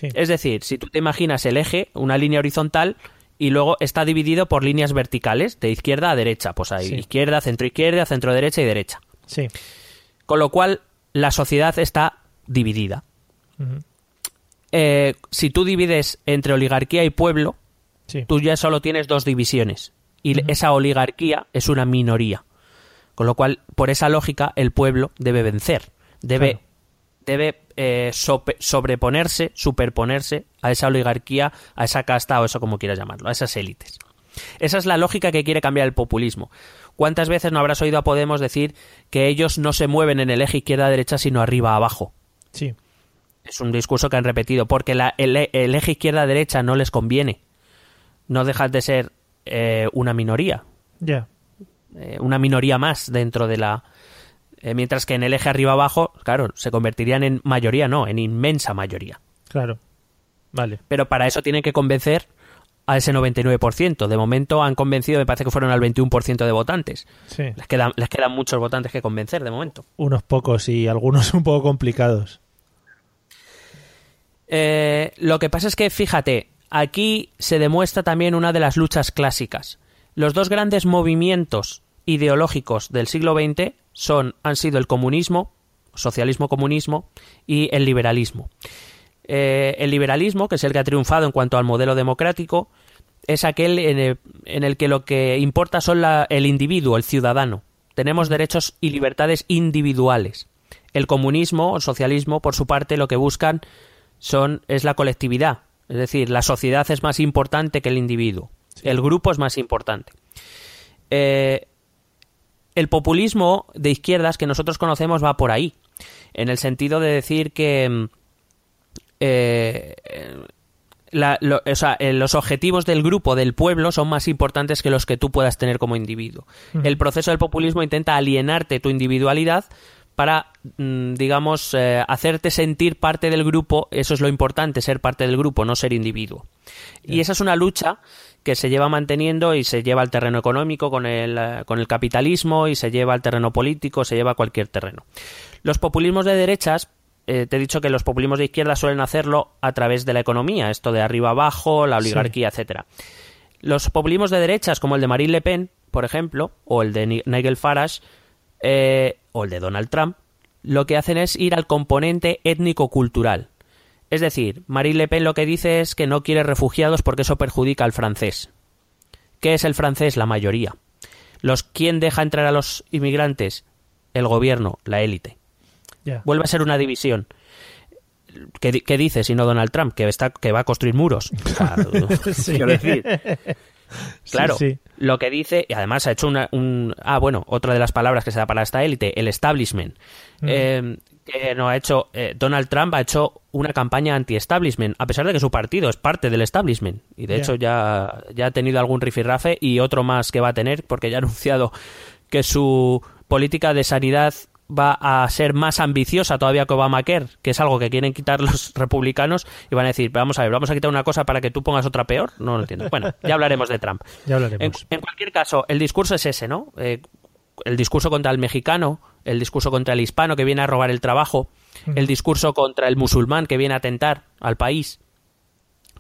Es decir, si tú te imaginas el eje, una línea horizontal, y luego está dividido por líneas verticales, de izquierda a derecha. Pues hay izquierda, centro izquierda, centro derecha y derecha. Sí. Con lo cual, la sociedad está dividida. Eh, si tú divides entre oligarquía y pueblo, tú ya solo tienes dos divisiones. Y esa oligarquía es una minoría. Con lo cual, por esa lógica, el pueblo debe vencer. Debe, debe eh, sobreponerse, superponerse a esa oligarquía, a esa casta o eso como quieras llamarlo, a esas élites. Esa es la lógica que quiere cambiar el populismo. ¿Cuántas veces no habrás oído a Podemos decir que ellos no se mueven en el eje izquierda-derecha, sino arriba-abajo? Sí. Es un discurso que han repetido, porque el, eje izquierda-derecha no les conviene. No dejas de ser eh, una minoría. Ya. Eh, una minoría más dentro de la... Eh, mientras que en el eje arriba-abajo, claro, se convertirían en mayoría, no, en inmensa mayoría. Claro. Vale. Pero para eso tienen que convencer a ese 99%. De momento han convencido, me parece que fueron al 21% de votantes. Sí. Les, quedan, les quedan muchos votantes que convencer de momento. Unos pocos y algunos un poco complicados. Eh, lo que pasa es que, fíjate, aquí se demuestra también una de las luchas clásicas. Los dos grandes movimientos ideológicos del siglo XX son, han sido el comunismo, socialismo-comunismo, y el liberalismo. Eh, el liberalismo, que es el que ha triunfado en cuanto al modelo democrático, es aquel en el, que lo que importa son el individuo, el ciudadano. Tenemos derechos y libertades individuales. El comunismo o el socialismo, por su parte, lo que buscan son, es la colectividad. Es decir, la sociedad es más importante que el individuo. El grupo es más importante. Eh, el populismo de izquierdas que nosotros conocemos va por ahí, en el sentido de decir que mm, eh, eh, los objetivos del grupo, del pueblo, son más importantes que los que tú puedas tener como individuo. El proceso del populismo intenta alienarte tu individualidad para, mm, digamos, eh, hacerte sentir parte del grupo. Eso es lo importante, ser parte del grupo, no ser individuo. Y esa es una lucha que se lleva manteniendo y se lleva al terreno económico con el, eh, con el capitalismo y se lleva al terreno político, se lleva a cualquier terreno. Los populismos de derechas, eh, te he dicho que los populismos de izquierda suelen hacerlo a través de la economía, esto de arriba abajo, la oligarquía, etcétera. Los populismos de derechas, como el de Marine Le Pen, por ejemplo, o el de Nigel Farage, eh, o el de Donald Trump, lo que hacen es ir al componente étnico-cultural. Es decir, Marine Le Pen lo que dice es que no quiere refugiados porque eso perjudica al francés. ¿Qué es el francés? La mayoría. Los ¿Quién deja entrar a los inmigrantes? El gobierno, la élite. Vuelve a ser una división. ¿Qué, dice si no Donald Trump? Que, está, que va a construir muros. quiero decir. Claro, lo que dice, y además ha hecho una, un... Ah, bueno, otra de las palabras que se da para esta élite, el establishment. Eh, que no ha hecho eh, Donald Trump ha hecho una campaña anti-establishment, a pesar de que su partido es parte del establishment. Y de hecho ya, ya ha tenido algún rifirrafe y otro más que va a tener, porque ya ha anunciado que su política de sanidad va a ser más ambiciosa todavía que Obamacare, que es algo que quieren quitar los republicanos y van a decir, vamos a ver, vamos a quitar una cosa para que tú pongas otra peor. No lo entiendo. Bueno, ya hablaremos de Trump. Ya hablaremos. En, cualquier caso, el discurso es ese, ¿no? Eh, el discurso contra el mexicano, el discurso contra el hispano que viene a robar el trabajo, el discurso contra el musulmán que viene a atentar al país,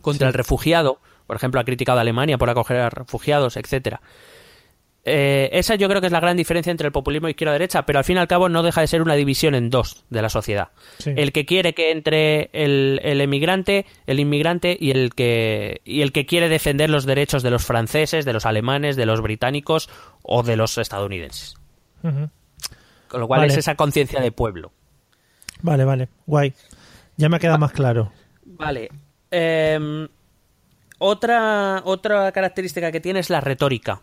contra el refugiado, por ejemplo, ha criticado a Alemania por acoger a refugiados, etcétera. Eh, esa yo creo que es la gran diferencia entre el populismo izquierda-derecha, pero al fin y al cabo no deja de ser una división en dos de la sociedad. El que quiere que entre el, el, emigrante, el inmigrante y el, que, y el que quiere defender los derechos de los franceses, de los alemanes, de los británicos o de los estadounidenses. Con lo cual es esa conciencia de pueblo. Vale, vale, guay. Ya me queda más claro. Vale. Em, otra, otra característica que tiene es la retórica.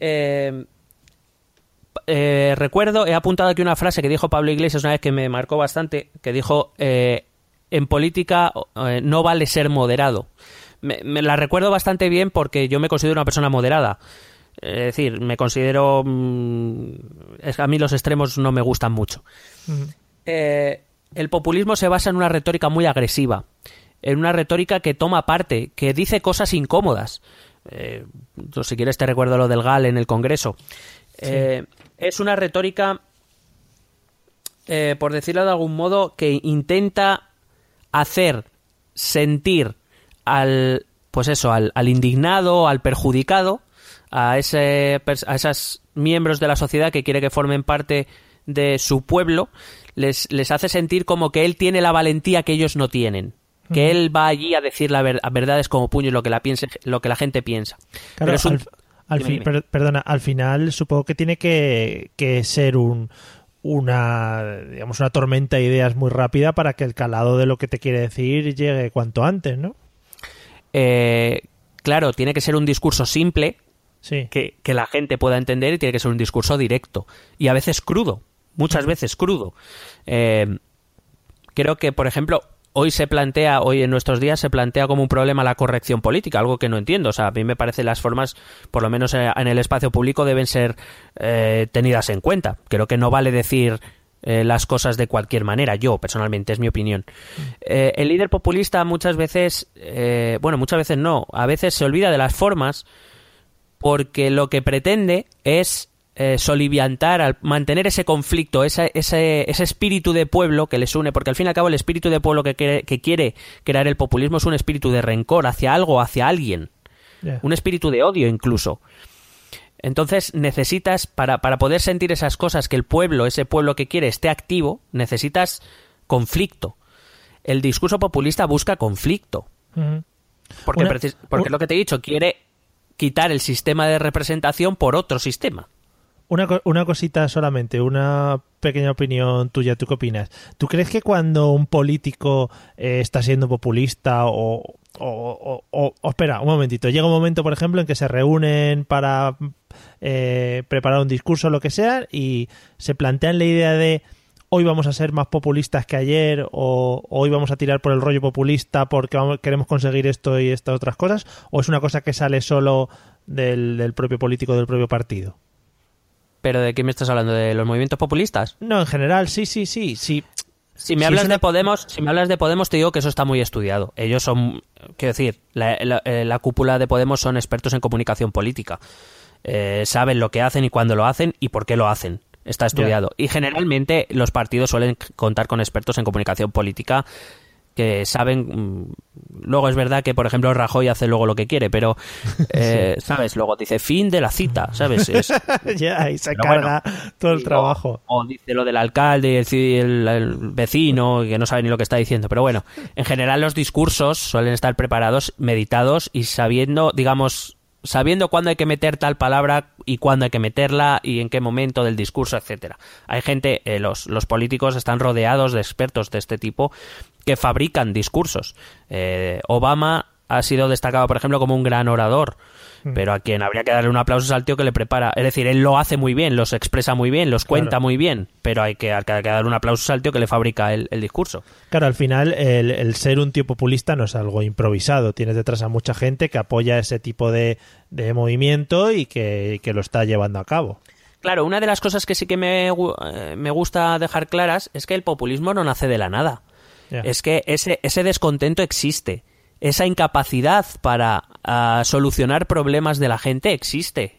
Em, eh, recuerdo, he apuntado aquí una frase que dijo Pablo Iglesias una vez que me marcó bastante, que dijo, eh, en política eh, no vale ser moderado. Me, la recuerdo bastante bien porque yo me considero una persona moderada. Es decir, me considero... Mm, a mí los extremos no me gustan mucho. el populismo se basa en una retórica muy agresiva, en una retórica que toma parte, que dice cosas incómodas. Eh, si quieres te recuerdo lo del GAL en el Congreso. Eh, es una retórica, eh, por decirlo de algún modo, que intenta hacer sentir al, pues eso, al, indignado, al perjudicado, a, ese, a esos miembros de la sociedad que quiere que formen parte de su pueblo, les, les hace sentir como que él tiene la valentía que ellos no tienen que él va allí a decir la verdad verdades como puño lo que la piense, lo que la gente piensa. Claro, al, fin, perdona, al final supongo que tiene que, ser un una digamos una tormenta de ideas muy rápida para que el calado de lo que te quiere decir llegue cuanto antes, ¿no? Eh, claro, tiene que ser un discurso simple que, que, la gente pueda entender y tiene que ser un discurso directo y a veces crudo, muchas veces crudo. Eh, creo que, por ejemplo, hoy se plantea, hoy en nuestros días se plantea como un problema la corrección política, algo que no entiendo. O sea, a mí me parece las formas, por lo menos eh, en el espacio público, deben ser eh, tenidas en cuenta. Creo que no vale decir eh, las cosas de cualquier manera. Yo, personalmente, es mi opinión. el líder populista muchas veces, bueno, muchas veces no, a veces se olvida de las formas porque lo que pretende es eh, soliviantar, al mantener ese conflicto, ese, ese, espíritu de pueblo que les une, porque al fin y al cabo el espíritu de pueblo que quiere, que quiere crear el populismo es un espíritu de rencor hacia algo, hacia alguien, un espíritu de odio incluso. Entonces necesitas, para, para poder sentir esas cosas, que el pueblo, ese pueblo que quiere, esté activo, necesitas conflicto. El discurso populista busca conflicto. Porque, porque lo que te he dicho, quiere quitar el sistema de representación por otro sistema. Una, una cosita solamente, una pequeña opinión tuya. ¿Tú qué opinas? ¿Tú crees que cuando un político eh, está siendo populista o, espera, un momentito. Llega un momento, por ejemplo, en que se reúnen para eh, preparar un discurso o lo que sea y se plantean la idea de hoy vamos a ser más populistas que ayer o hoy vamos a tirar por el rollo populista porque queremos conseguir esto y estas otras cosas o es una cosa que sale solo del propio político del propio partido ¿Pero de qué me estás hablando? ¿De los movimientos populistas? No, en general, sí, sí, sí, sí. Si me hablas de Podemos, si me hablas de Podemos, te digo que eso está muy estudiado. Ellos son, quiero decir, la, eh, cúpula de Podemos son expertos en comunicación política. Eh, saben lo que hacen y cuándo lo hacen y por qué lo hacen. Está estudiado. Y generalmente los partidos suelen contar con expertos en comunicación política que saben. Mm, luego es verdad que, por ejemplo, Rajoy hace luego lo que quiere, pero, eh, ¿sabes? Luego dice fin de la cita, ¿sabes? ya, y se carga todo el trabajo. O, dice lo del alcalde y el, el, vecino, que no sabe ni lo que está diciendo. Pero bueno, en general los discursos suelen estar preparados, meditados y sabiendo, digamos, sabiendo cuándo hay que meter tal palabra y cuándo hay que meterla y en qué momento del discurso, etcétera. Hay gente, eh, los, los, políticos están rodeados de expertos de este tipo que fabrican discursos. Eh, Obama ha sido destacado, por ejemplo, como un gran orador. Mm. Pero a quien habría que darle un aplauso es al tío que le prepara. Es decir, él lo hace muy bien, los expresa muy bien, los cuenta muy bien, pero hay que, hay que darle un aplauso al tío que le fabrica el, discurso. Claro, al final el, ser un tío populista no es algo improvisado. Tienes detrás a mucha gente que apoya ese tipo de, movimiento y que, lo está llevando a cabo. Claro, una de las cosas que sí que me, eh, me gusta dejar claras es que el populismo no nace de la nada. Es que ese, ese descontento existe esa incapacidad para ah, solucionar problemas de la gente existe.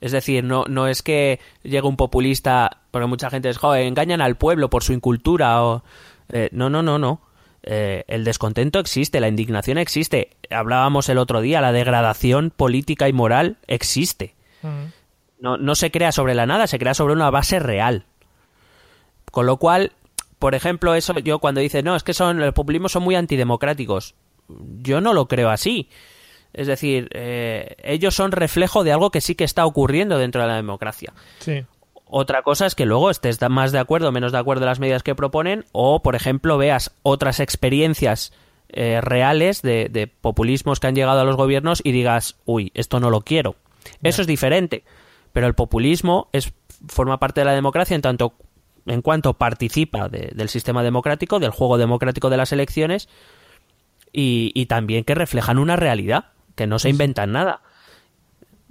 Es decir, no, no es que llegue un populista, porque mucha gente es, joder, engañan al pueblo por su incultura o... Eh, no, no, no, no. Eh, el descontento existe, la indignación existe. Hablábamos el otro día, la degradación política y moral existe. no, no se crea sobre la nada, se crea sobre una base real. Con lo cual, por ejemplo, eso yo cuando dice, no, es que son, los populismos son muy antidemocráticos yo no lo creo así. Es decir, eh, ellos son reflejo de algo que sí que está ocurriendo dentro de la democracia. Sí. Otra cosa es que luego estés más de acuerdo o menos de acuerdo en las medidas que proponen, o, por ejemplo, veas otras experiencias eh, reales de, populismos que han llegado a los gobiernos y digas, uy, esto no lo quiero. Eso es diferente. Pero el populismo es, forma parte de la democracia en tanto en cuanto participa del sistema democrático, del juego democrático de las elecciones, y, también que reflejan una realidad, que no se inventan nada.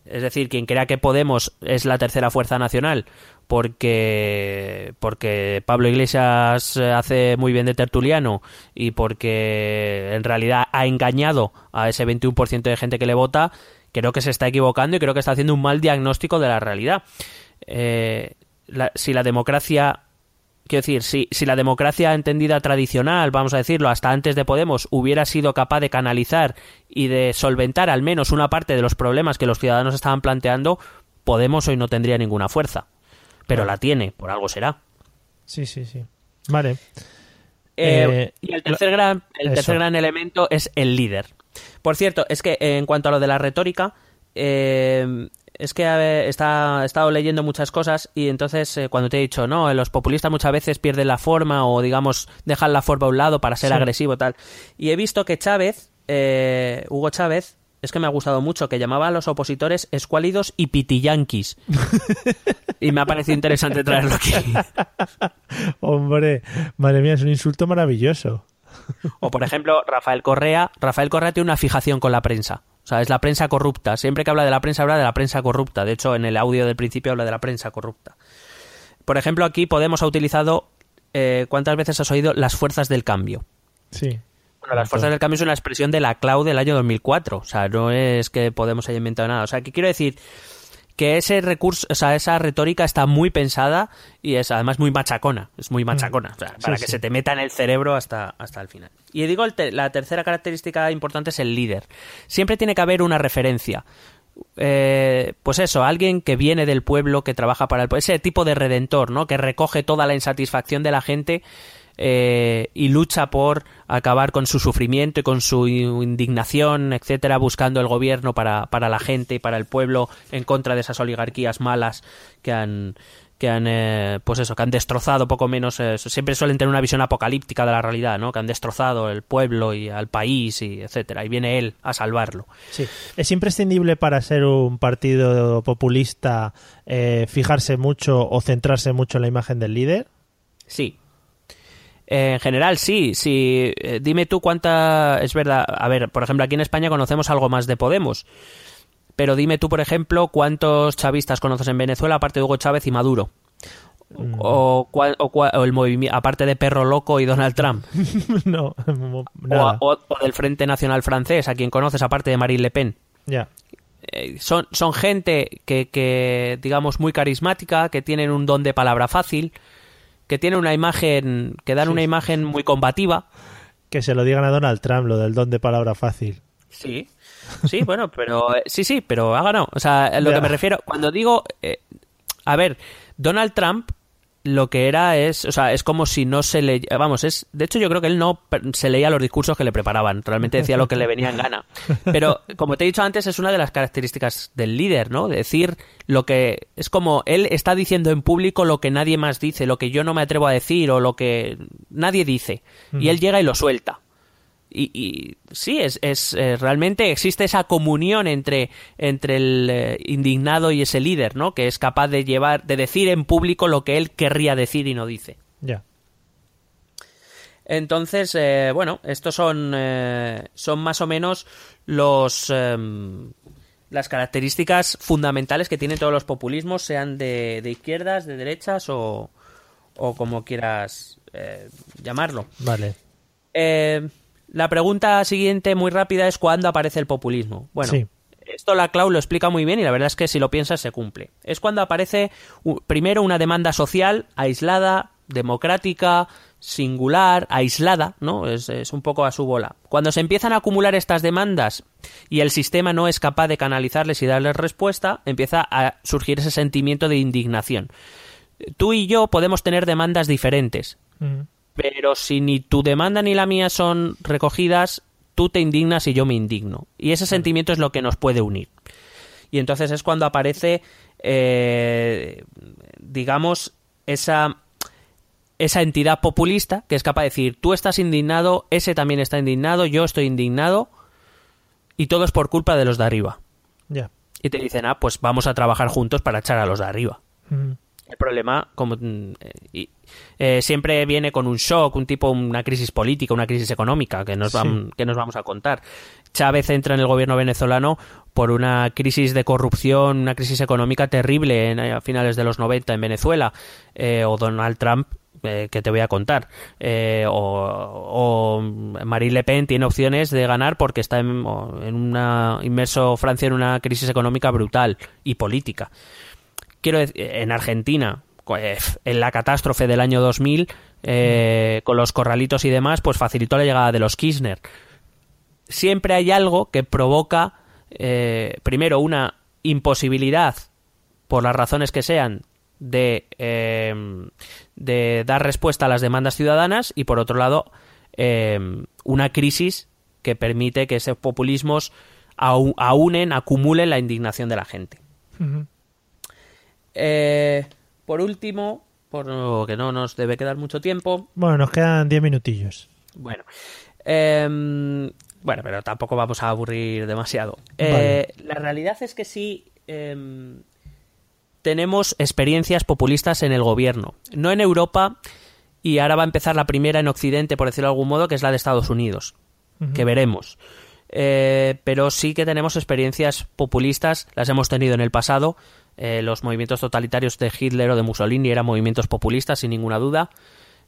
Es decir, quien crea que Podemos es la tercera fuerza nacional porque, porque Pablo Iglesias hace muy bien de tertuliano y porque en realidad ha engañado a ese 21% de gente que le vota, creo que se está equivocando y creo que está haciendo un mal diagnóstico de la realidad. Eh, si la democracia Quiero decir, si, si la democracia entendida tradicional, vamos a decirlo, hasta antes de Podemos, hubiera sido capaz de canalizar y de solventar al menos una parte de los problemas que los ciudadanos estaban planteando, Podemos hoy no tendría ninguna fuerza. Pero la tiene, por algo será. Sí, sí, sí. Vale. Eh, eh, y el tercer, gran, el tercer gran elemento es el líder. Por cierto, es que en cuanto a lo de la retórica, eh, es que he estado leyendo muchas cosas y entonces eh, cuando te he dicho, no, los populistas muchas veces pierden la forma o digamos dejan la forma a un lado para ser agresivo tal. Y he visto que Chávez, eh, Hugo Chávez, es que me ha gustado mucho, que llamaba a los opositores escuálidos y pitiyanquis. y me ha parecido interesante traerlo aquí. Hombre, madre mía, es un insulto maravilloso. o por ejemplo, Rafael Correa. Rafael Correa tiene una fijación con la prensa. O sea, es la prensa corrupta. Siempre que habla de la prensa, habla de la prensa corrupta. De hecho, en el audio del principio habla de la prensa corrupta. Por ejemplo, aquí Podemos ha utilizado, eh, ¿cuántas veces has oído las fuerzas del cambio? Sí. Bueno, las fuerzas del cambio es una expresión de la CLAU del año 2004. O sea, no es que Podemos haya inventado nada. O sea, ¿qué quiero decir que ese recurso, o sea, esa retórica está muy pensada y es además muy machacona, es muy machacona, o sea, para que se te meta en el cerebro hasta, hasta el final. Y digo, la tercera característica importante es el líder. Siempre tiene que haber una referencia. Eh, pues eso, alguien que viene del pueblo, que trabaja para el pueblo, ese tipo de redentor, ¿no? Que recoge toda la insatisfacción de la gente eh, y lucha por acabar con su sufrimiento y con su indignación, etcétera, buscando el gobierno para, para la gente y para el pueblo en contra de esas oligarquías malas que han que han eh, pues eso que han destrozado poco menos eh, siempre suelen tener una visión apocalíptica de la realidad no que han destrozado el pueblo y al país y etcétera y viene él a salvarlo. Sí. Es imprescindible para ser un partido populista fijarse mucho o centrarse mucho en la imagen del líder sí en general, sí, sí. Eh, dime tú cuánta. Es verdad. A ver, por ejemplo, aquí en España conocemos algo más de Podemos. pero dime tú, por ejemplo, cuántos chavistas conoces en Venezuela aparte de Hugo Chávez y Maduro. Mm. O, o el movimiento, aparte de Perro Loco y Donald Trump. no, O, nada. o- o del Frente Nacional Francés, a quien conoces aparte de Marine Le Pen. Ya. Eh, son, son gente que, que, digamos, muy carismática, que tienen un don de palabra fácil, que tienen una imagen, que dan Sí, una imagen muy combativa. Que se lo digan a Donald Trump, lo del don de palabra fácil. Sí. Sí, bueno, pero eh, sí, sí, pero ha ganado. O sea, lo Ya. que me refiero, cuando digo, eh, a ver, Donald Trump lo que era es, o sea, es como si no se le, vamos, es, de hecho yo creo que él no se leía los discursos que le preparaban, realmente decía lo que le venía en gana. Pero como te he dicho antes, es una de las características del líder, ¿no? Decir lo que es como él está diciendo en público lo que nadie más dice, lo que yo no me atrevo a decir o lo que nadie dice, y él llega y lo suelta. Y, y sí, es, es eh, realmente existe esa comunión entre, entre el eh, indignado y ese líder, ¿no? Que es capaz de llevar, de decir en público lo que él querría decir y no dice. Ya. Entonces, eh, bueno, estos son, son más o menos los em, las características fundamentales que tienen todos los populismos, sean de, de izquierdas, de derechas o, o como quieras llamarlo. Vale. Eh, la pregunta siguiente, muy rápida, es ¿cuándo aparece el populismo? Bueno, Sí. esto la Clau lo explica muy bien y la verdad es que si lo piensas se cumple. Es cuando aparece primero una demanda social aislada, democrática, singular, aislada, ¿no? Es, es un poco a su bola. Cuando se empiezan a acumular estas demandas y el sistema no es capaz de canalizarles y darles respuesta, empieza a surgir ese sentimiento de indignación. Tú y yo podemos tener demandas diferentes, Mm. Pero si ni tu demanda ni la mía son recogidas, tú te indignas y yo me indigno. Y ese sentimiento es lo que nos puede unir. Y entonces es cuando aparece, eh, digamos, esa, esa entidad populista que es capaz de decir, tú estás indignado, ese también está indignado, yo estoy indignado, y todo es por culpa de los de arriba. Ya. Y te dicen, ah, pues vamos a trabajar juntos para echar a los de arriba. Mm. El problema, como mm, eh, y- eh, siempre viene con un shock, un tipo, una crisis política, una crisis económica que nos, Sí. vam- que nos vamos a contar. Chávez entra en el gobierno venezolano por una crisis de corrupción, una crisis económica terrible en, a finales de los 90 en Venezuela, eh, o Donald Trump. eh, que te voy a contar eh, o, o Marine Le Pen tiene opciones de ganar porque está en, en una inmerso Francia en una crisis económica brutal y política quiero decir, en Argentina, eh, en la catástrofe del año 2000, eh, con los corralitos y demás, pues facilitó la llegada de los Kirchner. Siempre hay algo que provoca, eh, primero, una imposibilidad, por las razones que sean, de, eh, de dar respuesta a las demandas ciudadanas y, por otro lado, eh, una crisis que permite que esos populismos au- aúnen, acumulen la indignación de la gente. Ujú. Eh, por último, por lo que no nos debe quedar mucho tiempo, Bueno, nos quedan 10 minutillos. bueno, em, bueno, pero tampoco vamos a aburrir demasiado. Eh, La realidad es que sí em, tenemos experiencias populistas en el gobierno, no en Europa y ahora va a empezar la primera en Occidente, por decirlo de algún modo, que es la de Estados Unidos, que veremos. Eh, pero sí que tenemos experiencias populistas, las hemos tenido en el pasado. Eh, los movimientos totalitarios de Hitler o de Mussolini eran movimientos populistas, sin ninguna duda.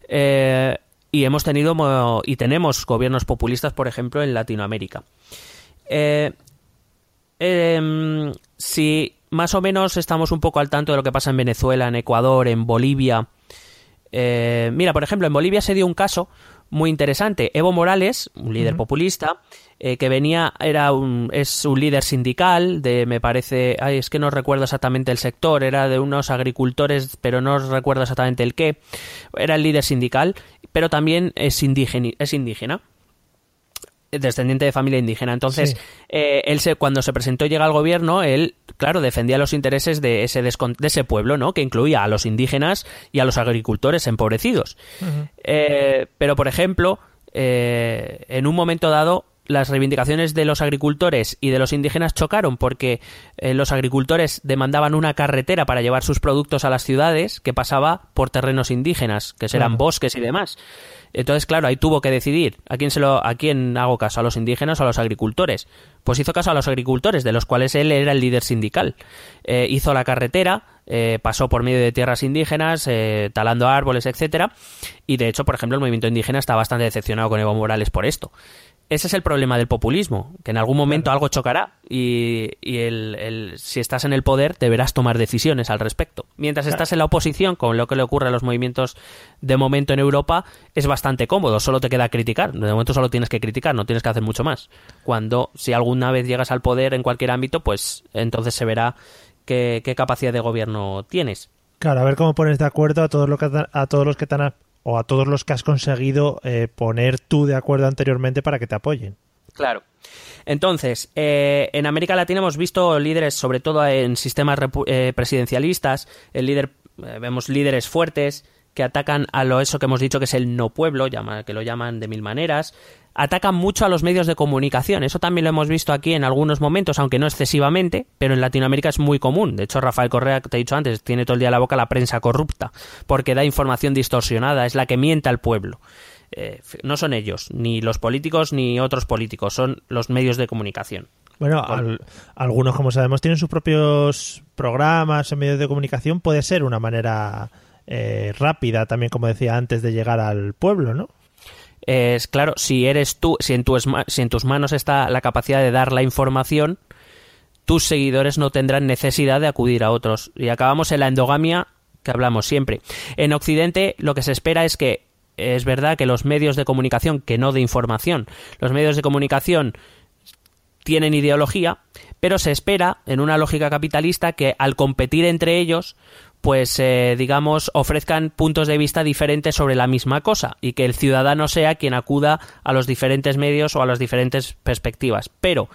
Eh, y hemos tenido y tenemos gobiernos populistas, por ejemplo, en Latinoamérica. Eh, em, si más o menos estamos un poco al tanto de lo que pasa en Venezuela, en Ecuador, en Bolivia. mira, por ejemplo, en Bolivia se dio un caso muy interesante. Evo Morales, un líder populista, eh, que venía, era un, es un líder sindical de, me parece, ay, es que no recuerdo exactamente el sector, era de unos agricultores, pero no recuerdo exactamente el qué. Era el líder sindical, pero también es indígena. Es indígena descendiente de familia indígena. Entonces, Sí. eh, él se, cuando se presentó y llega al gobierno, él, claro, defendía los intereses de ese, de ese pueblo, ¿no? Que incluía a los indígenas y a los agricultores empobrecidos. Eh, pero, por ejemplo, eh, en un momento dado, las reivindicaciones de los agricultores y de los indígenas chocaron porque eh, los agricultores demandaban una carretera para llevar sus productos a las ciudades que pasaba por terrenos indígenas, que serán bosques y demás. Entonces, claro, ahí tuvo que decidir a quién se lo, a quién hago caso, a los indígenas o a los agricultores. Pues hizo caso a los agricultores, de los cuales él era el líder sindical. Eh, hizo la carretera, eh, pasó por medio de tierras indígenas, eh, talando árboles, etcétera. Y de hecho, por ejemplo, el movimiento indígena está bastante decepcionado con Evo Morales por esto ese es el problema del populismo, que en algún momento algo chocará y, el, si estás en el poder deberás tomar decisiones al respecto. Mientras estás en la oposición, con lo que le ocurre a los movimientos de momento en Europa, es bastante cómodo, solo te queda criticar. De momento solo tienes que criticar, no tienes que hacer mucho más. Cuando, si alguna vez llegas al poder en cualquier ámbito, pues entonces se verá qué, capacidad de gobierno tienes. Claro, a ver cómo pones de acuerdo a todos, que, a todos los que están o a todos los que has conseguido eh, poner tú de acuerdo anteriormente para que te apoyen. Claro. Entonces, eh, en América Latina hemos visto líderes, sobre todo en sistemas eh, presidencialistas, el líder, vemos líderes fuertes que atacan a lo eso que hemos dicho que es el no pueblo, llama, que lo llaman de mil maneras, atacan mucho a los medios de comunicación. Eso también lo hemos visto aquí en algunos momentos, aunque no excesivamente, pero en Latinoamérica es muy común. De hecho, Rafael Correa, te he dicho antes, tiene todo el día la boca la prensa corrupta, porque da información distorsionada, es la que miente al pueblo. Eh, no son ellos, ni los políticos ni otros políticos, son los medios de comunicación. Bueno, algunos, como sabemos, tienen sus propios programas en medios de comunicación. Puede ser una manera eh, rápida, también como decía antes, de llegar al pueblo, ¿no? es claro, si eres tú, si en, tu, si en tus manos está la capacidad de dar la información, tus seguidores no tendrán necesidad de acudir a otros. Y acabamos en la endogamia que hablamos siempre. En Occidente lo que se espera es que es verdad que los medios de comunicación, que no de información, los medios de comunicación tienen ideología, pero se espera, en una lógica capitalista, que al competir entre ellos, pues eh, digamos ofrezcan puntos de vista diferentes sobre la misma cosa y que el ciudadano sea quien acuda a los diferentes medios o a las diferentes perspectivas. Pero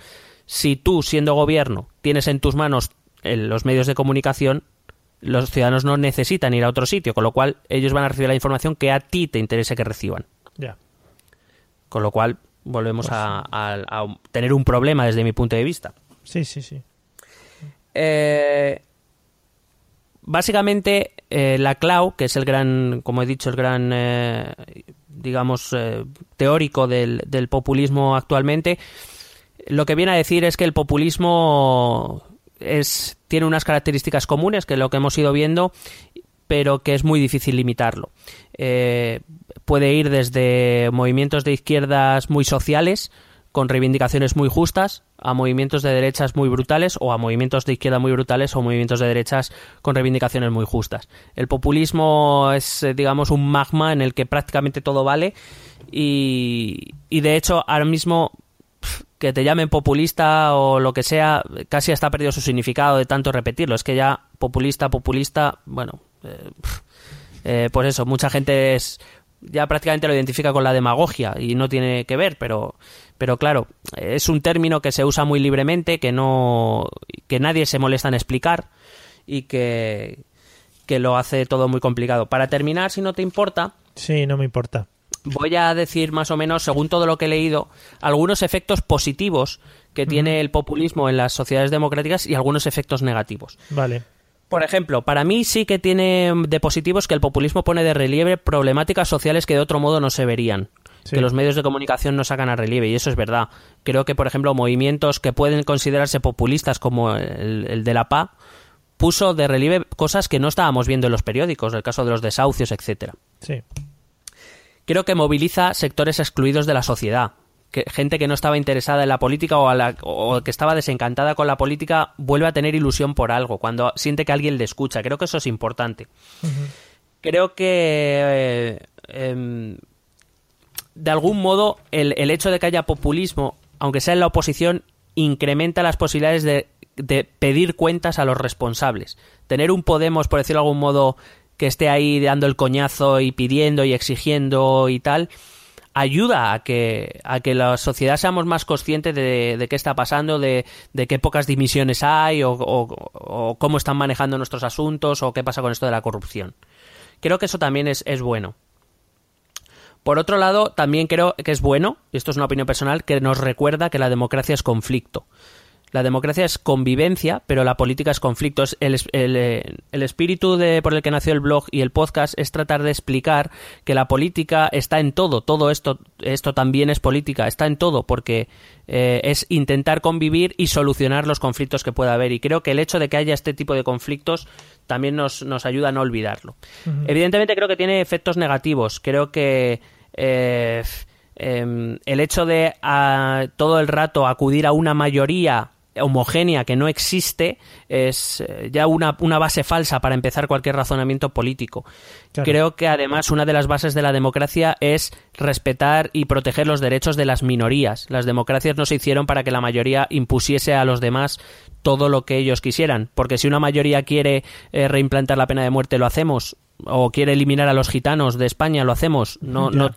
si tú, siendo gobierno, tienes en tus manos eh, los medios de comunicación, los ciudadanos no necesitan ir a otro sitio, con lo cual ellos van a recibir la información que a ti te interese que reciban. Ya. Con lo cual volvemos pues a, a, tener un problema desde mi punto de vista. Sí, sí, sí. Eh, básicamente eh, la Clau, que es el gran, como he dicho, el gran, eh, digamos, eh, teórico del, del, populismo actualmente, lo que viene a decir es que el populismo es, tiene unas características comunes, que es lo que hemos ido viendo, pero que es muy difícil limitarlo. puede ir desde movimientos de izquierdas muy sociales, con reivindicaciones muy justas, a movimientos de derechas muy brutales o a movimientos de izquierda muy brutales o movimientos de derechas con reivindicaciones muy justas. El populismo es, eh, digamos, un magma en el que prácticamente todo vale y, y de hecho ahora mismo que te llamen populista o lo que sea, casi hasta perdido su significado de tanto repetirlo. Es que ya populista, populista, bueno, eh, eh, pues eso, mucha gente es ya prácticamente lo identifica con la demagogia y no tiene que ver, pero, pero claro, es un término que se usa muy libremente, que no, que nadie se molesta en explicar y que, que lo hace todo muy complicado. Para terminar, si no te importa. Sí, no me importa. Voy a decir más o menos, según todo lo que he leído, algunos efectos positivos que tiene el populismo en las sociedades democráticas y algunos efectos negativos. Vale. Por ejemplo, para mí sí que tiene de positivos que el populismo pone de relieve problemáticas sociales que de otro modo no se verían. Que los medios de comunicación no sacan a relieve, y eso es verdad. Creo que, por ejemplo, movimientos que pueden considerarse populistas, como el, de la PA, puso de relieve cosas que no estábamos viendo en los periódicos, el caso de los desahucios, etcétera. Sí. Creo que moviliza sectores excluidos de la sociedad, gente que no estaba interesada en la política o, que estaba desencantada con la política vuelve a tener ilusión por algo, cuando siente que alguien le escucha. Creo que eso es importante. Creo que eh, em, de algún modo el, hecho de que haya populismo, aunque sea en la oposición, incrementa las posibilidades de, de pedir cuentas a los responsables. Tener un Podemos, por decirlo de algún modo, que esté ahí dando el coñazo y pidiendo y exigiendo y tal, ayuda a que, a que la sociedad seamos más conscientes de, qué está pasando, de, qué pocas dimisiones hay o, cómo están manejando nuestros asuntos o qué pasa con esto de la corrupción. Creo que eso también es, bueno. Por otro lado, también creo que es bueno, y esto es una opinión personal, que nos recuerda que la democracia es conflicto. La democracia es convivencia, pero la política es conflicto. El, el, el, espíritu de, por el que nació el blog y el podcast es tratar de explicar que la política está en todo. Todo esto, esto también es política, está en todo, porque eh, es intentar convivir y solucionar los conflictos que pueda haber. Y creo que el hecho de que haya este tipo de conflictos también nos, nos ayuda a no olvidarlo. Uh -huh. Evidentemente creo que tiene efectos negativos. Creo que... Eh, eh, el hecho de a, todo el rato acudir a una mayoría homogénea que no existe es eh, ya una, una, base falsa para empezar cualquier razonamiento político. Claro. Creo que además una de las bases de la democracia es respetar y proteger los derechos de las minorías. Las democracias no se hicieron para que la mayoría impusiese a los demás todo lo que ellos quisieran, porque si una mayoría quiere eh, reimplantar la pena de muerte lo hacemos o quiere eliminar a los gitanos de España lo hacemos. No no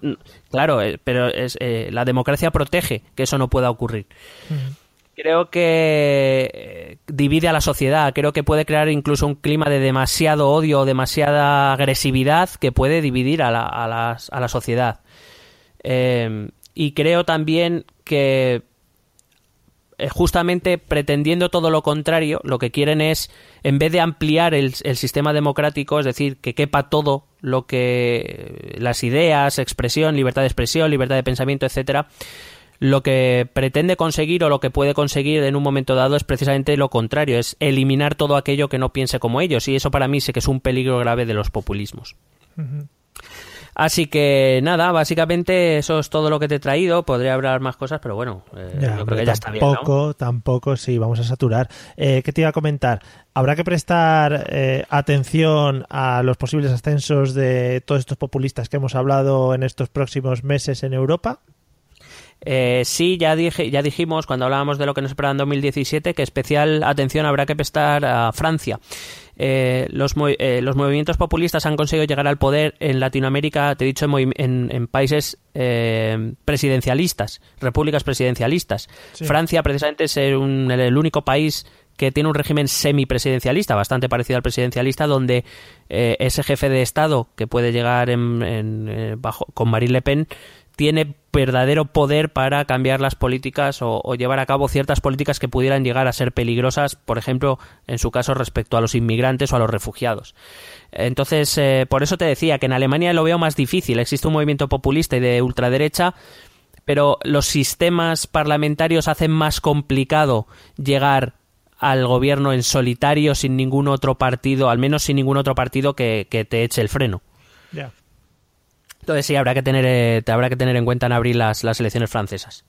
claro eh, pero es, eh, la democracia protege que eso no pueda ocurrir. Uh -huh creo que eh, divide a la sociedad, creo que puede crear incluso un clima de demasiado odio o demasiada agresividad que puede dividir a la, a a la sociedad. Eh, y creo también que justamente pretendiendo todo lo contrario, lo que quieren es, en vez de ampliar el, sistema democrático, es decir, que quepa todo lo que las ideas, expresión, libertad de expresión, libertad de pensamiento, etcétera, lo que pretende conseguir o lo que puede conseguir en un momento dado es precisamente lo contrario, es eliminar todo aquello que no piense como ellos y eso para mí sí que es un peligro grave de los populismos. Así que nada, básicamente eso es todo lo que te he traído. Podría hablar más cosas, pero bueno, eh, ya, yo creo que ya está bien. Tampoco, tampoco, sí, vamos a saturar. Eh, ¿Qué te iba a comentar? ¿Habrá que prestar eh, atención a los posibles ascensos de todos estos populistas que hemos hablado en estos próximos meses en Europa? Eh, sí, ya, dije, ya dijimos cuando hablábamos de lo que nos espera en 2017 que especial atención habrá que prestar a Francia. Eh, los, eh, los, movimientos populistas han conseguido llegar al poder en Latinoamérica, te he dicho, en, en, en países eh, presidencialistas, repúblicas presidencialistas. Sí. Francia, precisamente, es un, el, el único país que tiene un régimen semipresidencialista, bastante parecido al presidencialista, donde eh, ese jefe de Estado que puede llegar en, en, eh, bajo, con Marine Le Pen tiene verdadero poder para cambiar las políticas o, llevar a cabo ciertas políticas que pudieran llegar a ser peligrosas, por ejemplo, en su caso respecto a los inmigrantes o a los refugiados. Entonces, eh, por eso te decía que en Alemania lo veo más difícil. Existe un movimiento populista y de ultraderecha, pero los sistemas parlamentarios hacen más complicado llegar al gobierno en solitario sin ningún otro partido, al menos sin ningún otro partido que, te eche el freno. Yeah. Entonces sí, habrá que tener, eh, habrá que tener en cuenta en abril las, las elecciones francesas.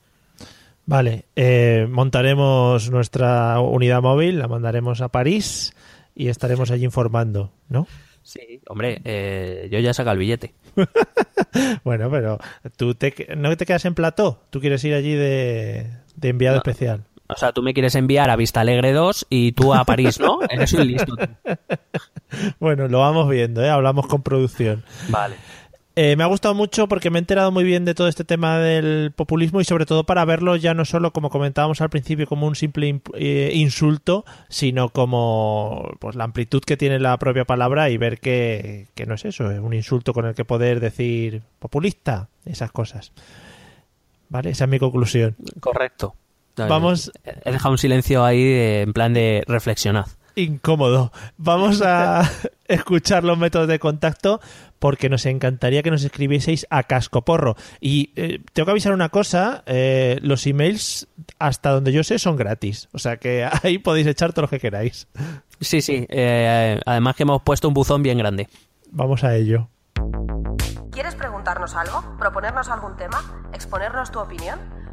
Vale, eh, montaremos nuestra unidad móvil, la mandaremos a París y estaremos allí informando, ¿no? Sí, hombre, eh, yo ya saco el billete. bueno, pero tú te, no te quedas en plató, tú quieres ir allí de, de enviado no. especial. O sea, tú me quieres enviar a Vista Alegre 2 y tú a París, ¿no? Eres un listo. bueno, lo vamos viendo, ¿eh? Hablamos con producción. Vale. Eh, me ha gustado mucho porque me he enterado muy bien de todo este tema del populismo y sobre todo para verlo ya no solo como comentábamos al principio como un simple eh, insulto, sino como pues la amplitud que tiene la propia palabra y ver que, que no es eso, es un insulto con el que poder decir populista, esas cosas. Vale, esa es mi conclusión. Correcto. Vamos. He dejado un silencio ahí en plan de reflexionar incómodo. Vamos a escuchar los métodos de contacto porque nos encantaría que nos escribieseis a cascoporro. Y eh, tengo que avisar una cosa, eh, los emails, hasta donde yo sé, son gratis. O sea que ahí podéis echar todo lo que queráis. Sí, sí. Eh, además que hemos puesto un buzón bien grande. Vamos a ello. ¿Quieres preguntarnos algo? ¿Proponernos algún tema? ¿Exponernos tu opinión?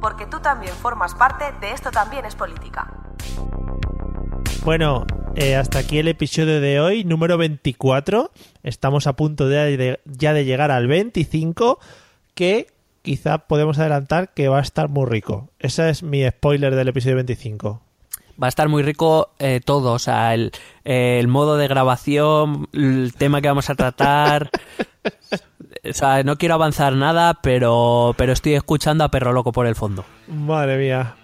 porque tú también formas parte de Esto también es política. Bueno, eh, hasta aquí el episodio de hoy, número 24. Estamos a punto de, de, ya de llegar al 25, que quizá podemos adelantar que va a estar muy rico. Ese es mi spoiler del episodio 25. Va a estar muy rico eh, todo, o sea, el, el modo de grabación, el tema que vamos a tratar. o sea, no quiero avanzar nada, pero, pero estoy escuchando a Perro Loco por el fondo. Madre mía.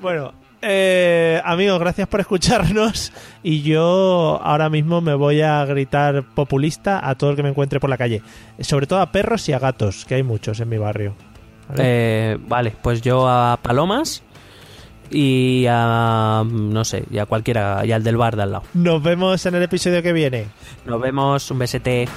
Bueno, eh, amigos, gracias por escucharnos. Y yo ahora mismo me voy a gritar populista a todo el que me encuentre por la calle. Sobre todo a perros y a gatos, que hay muchos en mi barrio. ¿Vale? Eh, vale, pues yo a Palomas y a, no sé, y a cualquiera, y al del bar de al lado. Nos vemos en el episodio que viene. Nos vemos, un besete.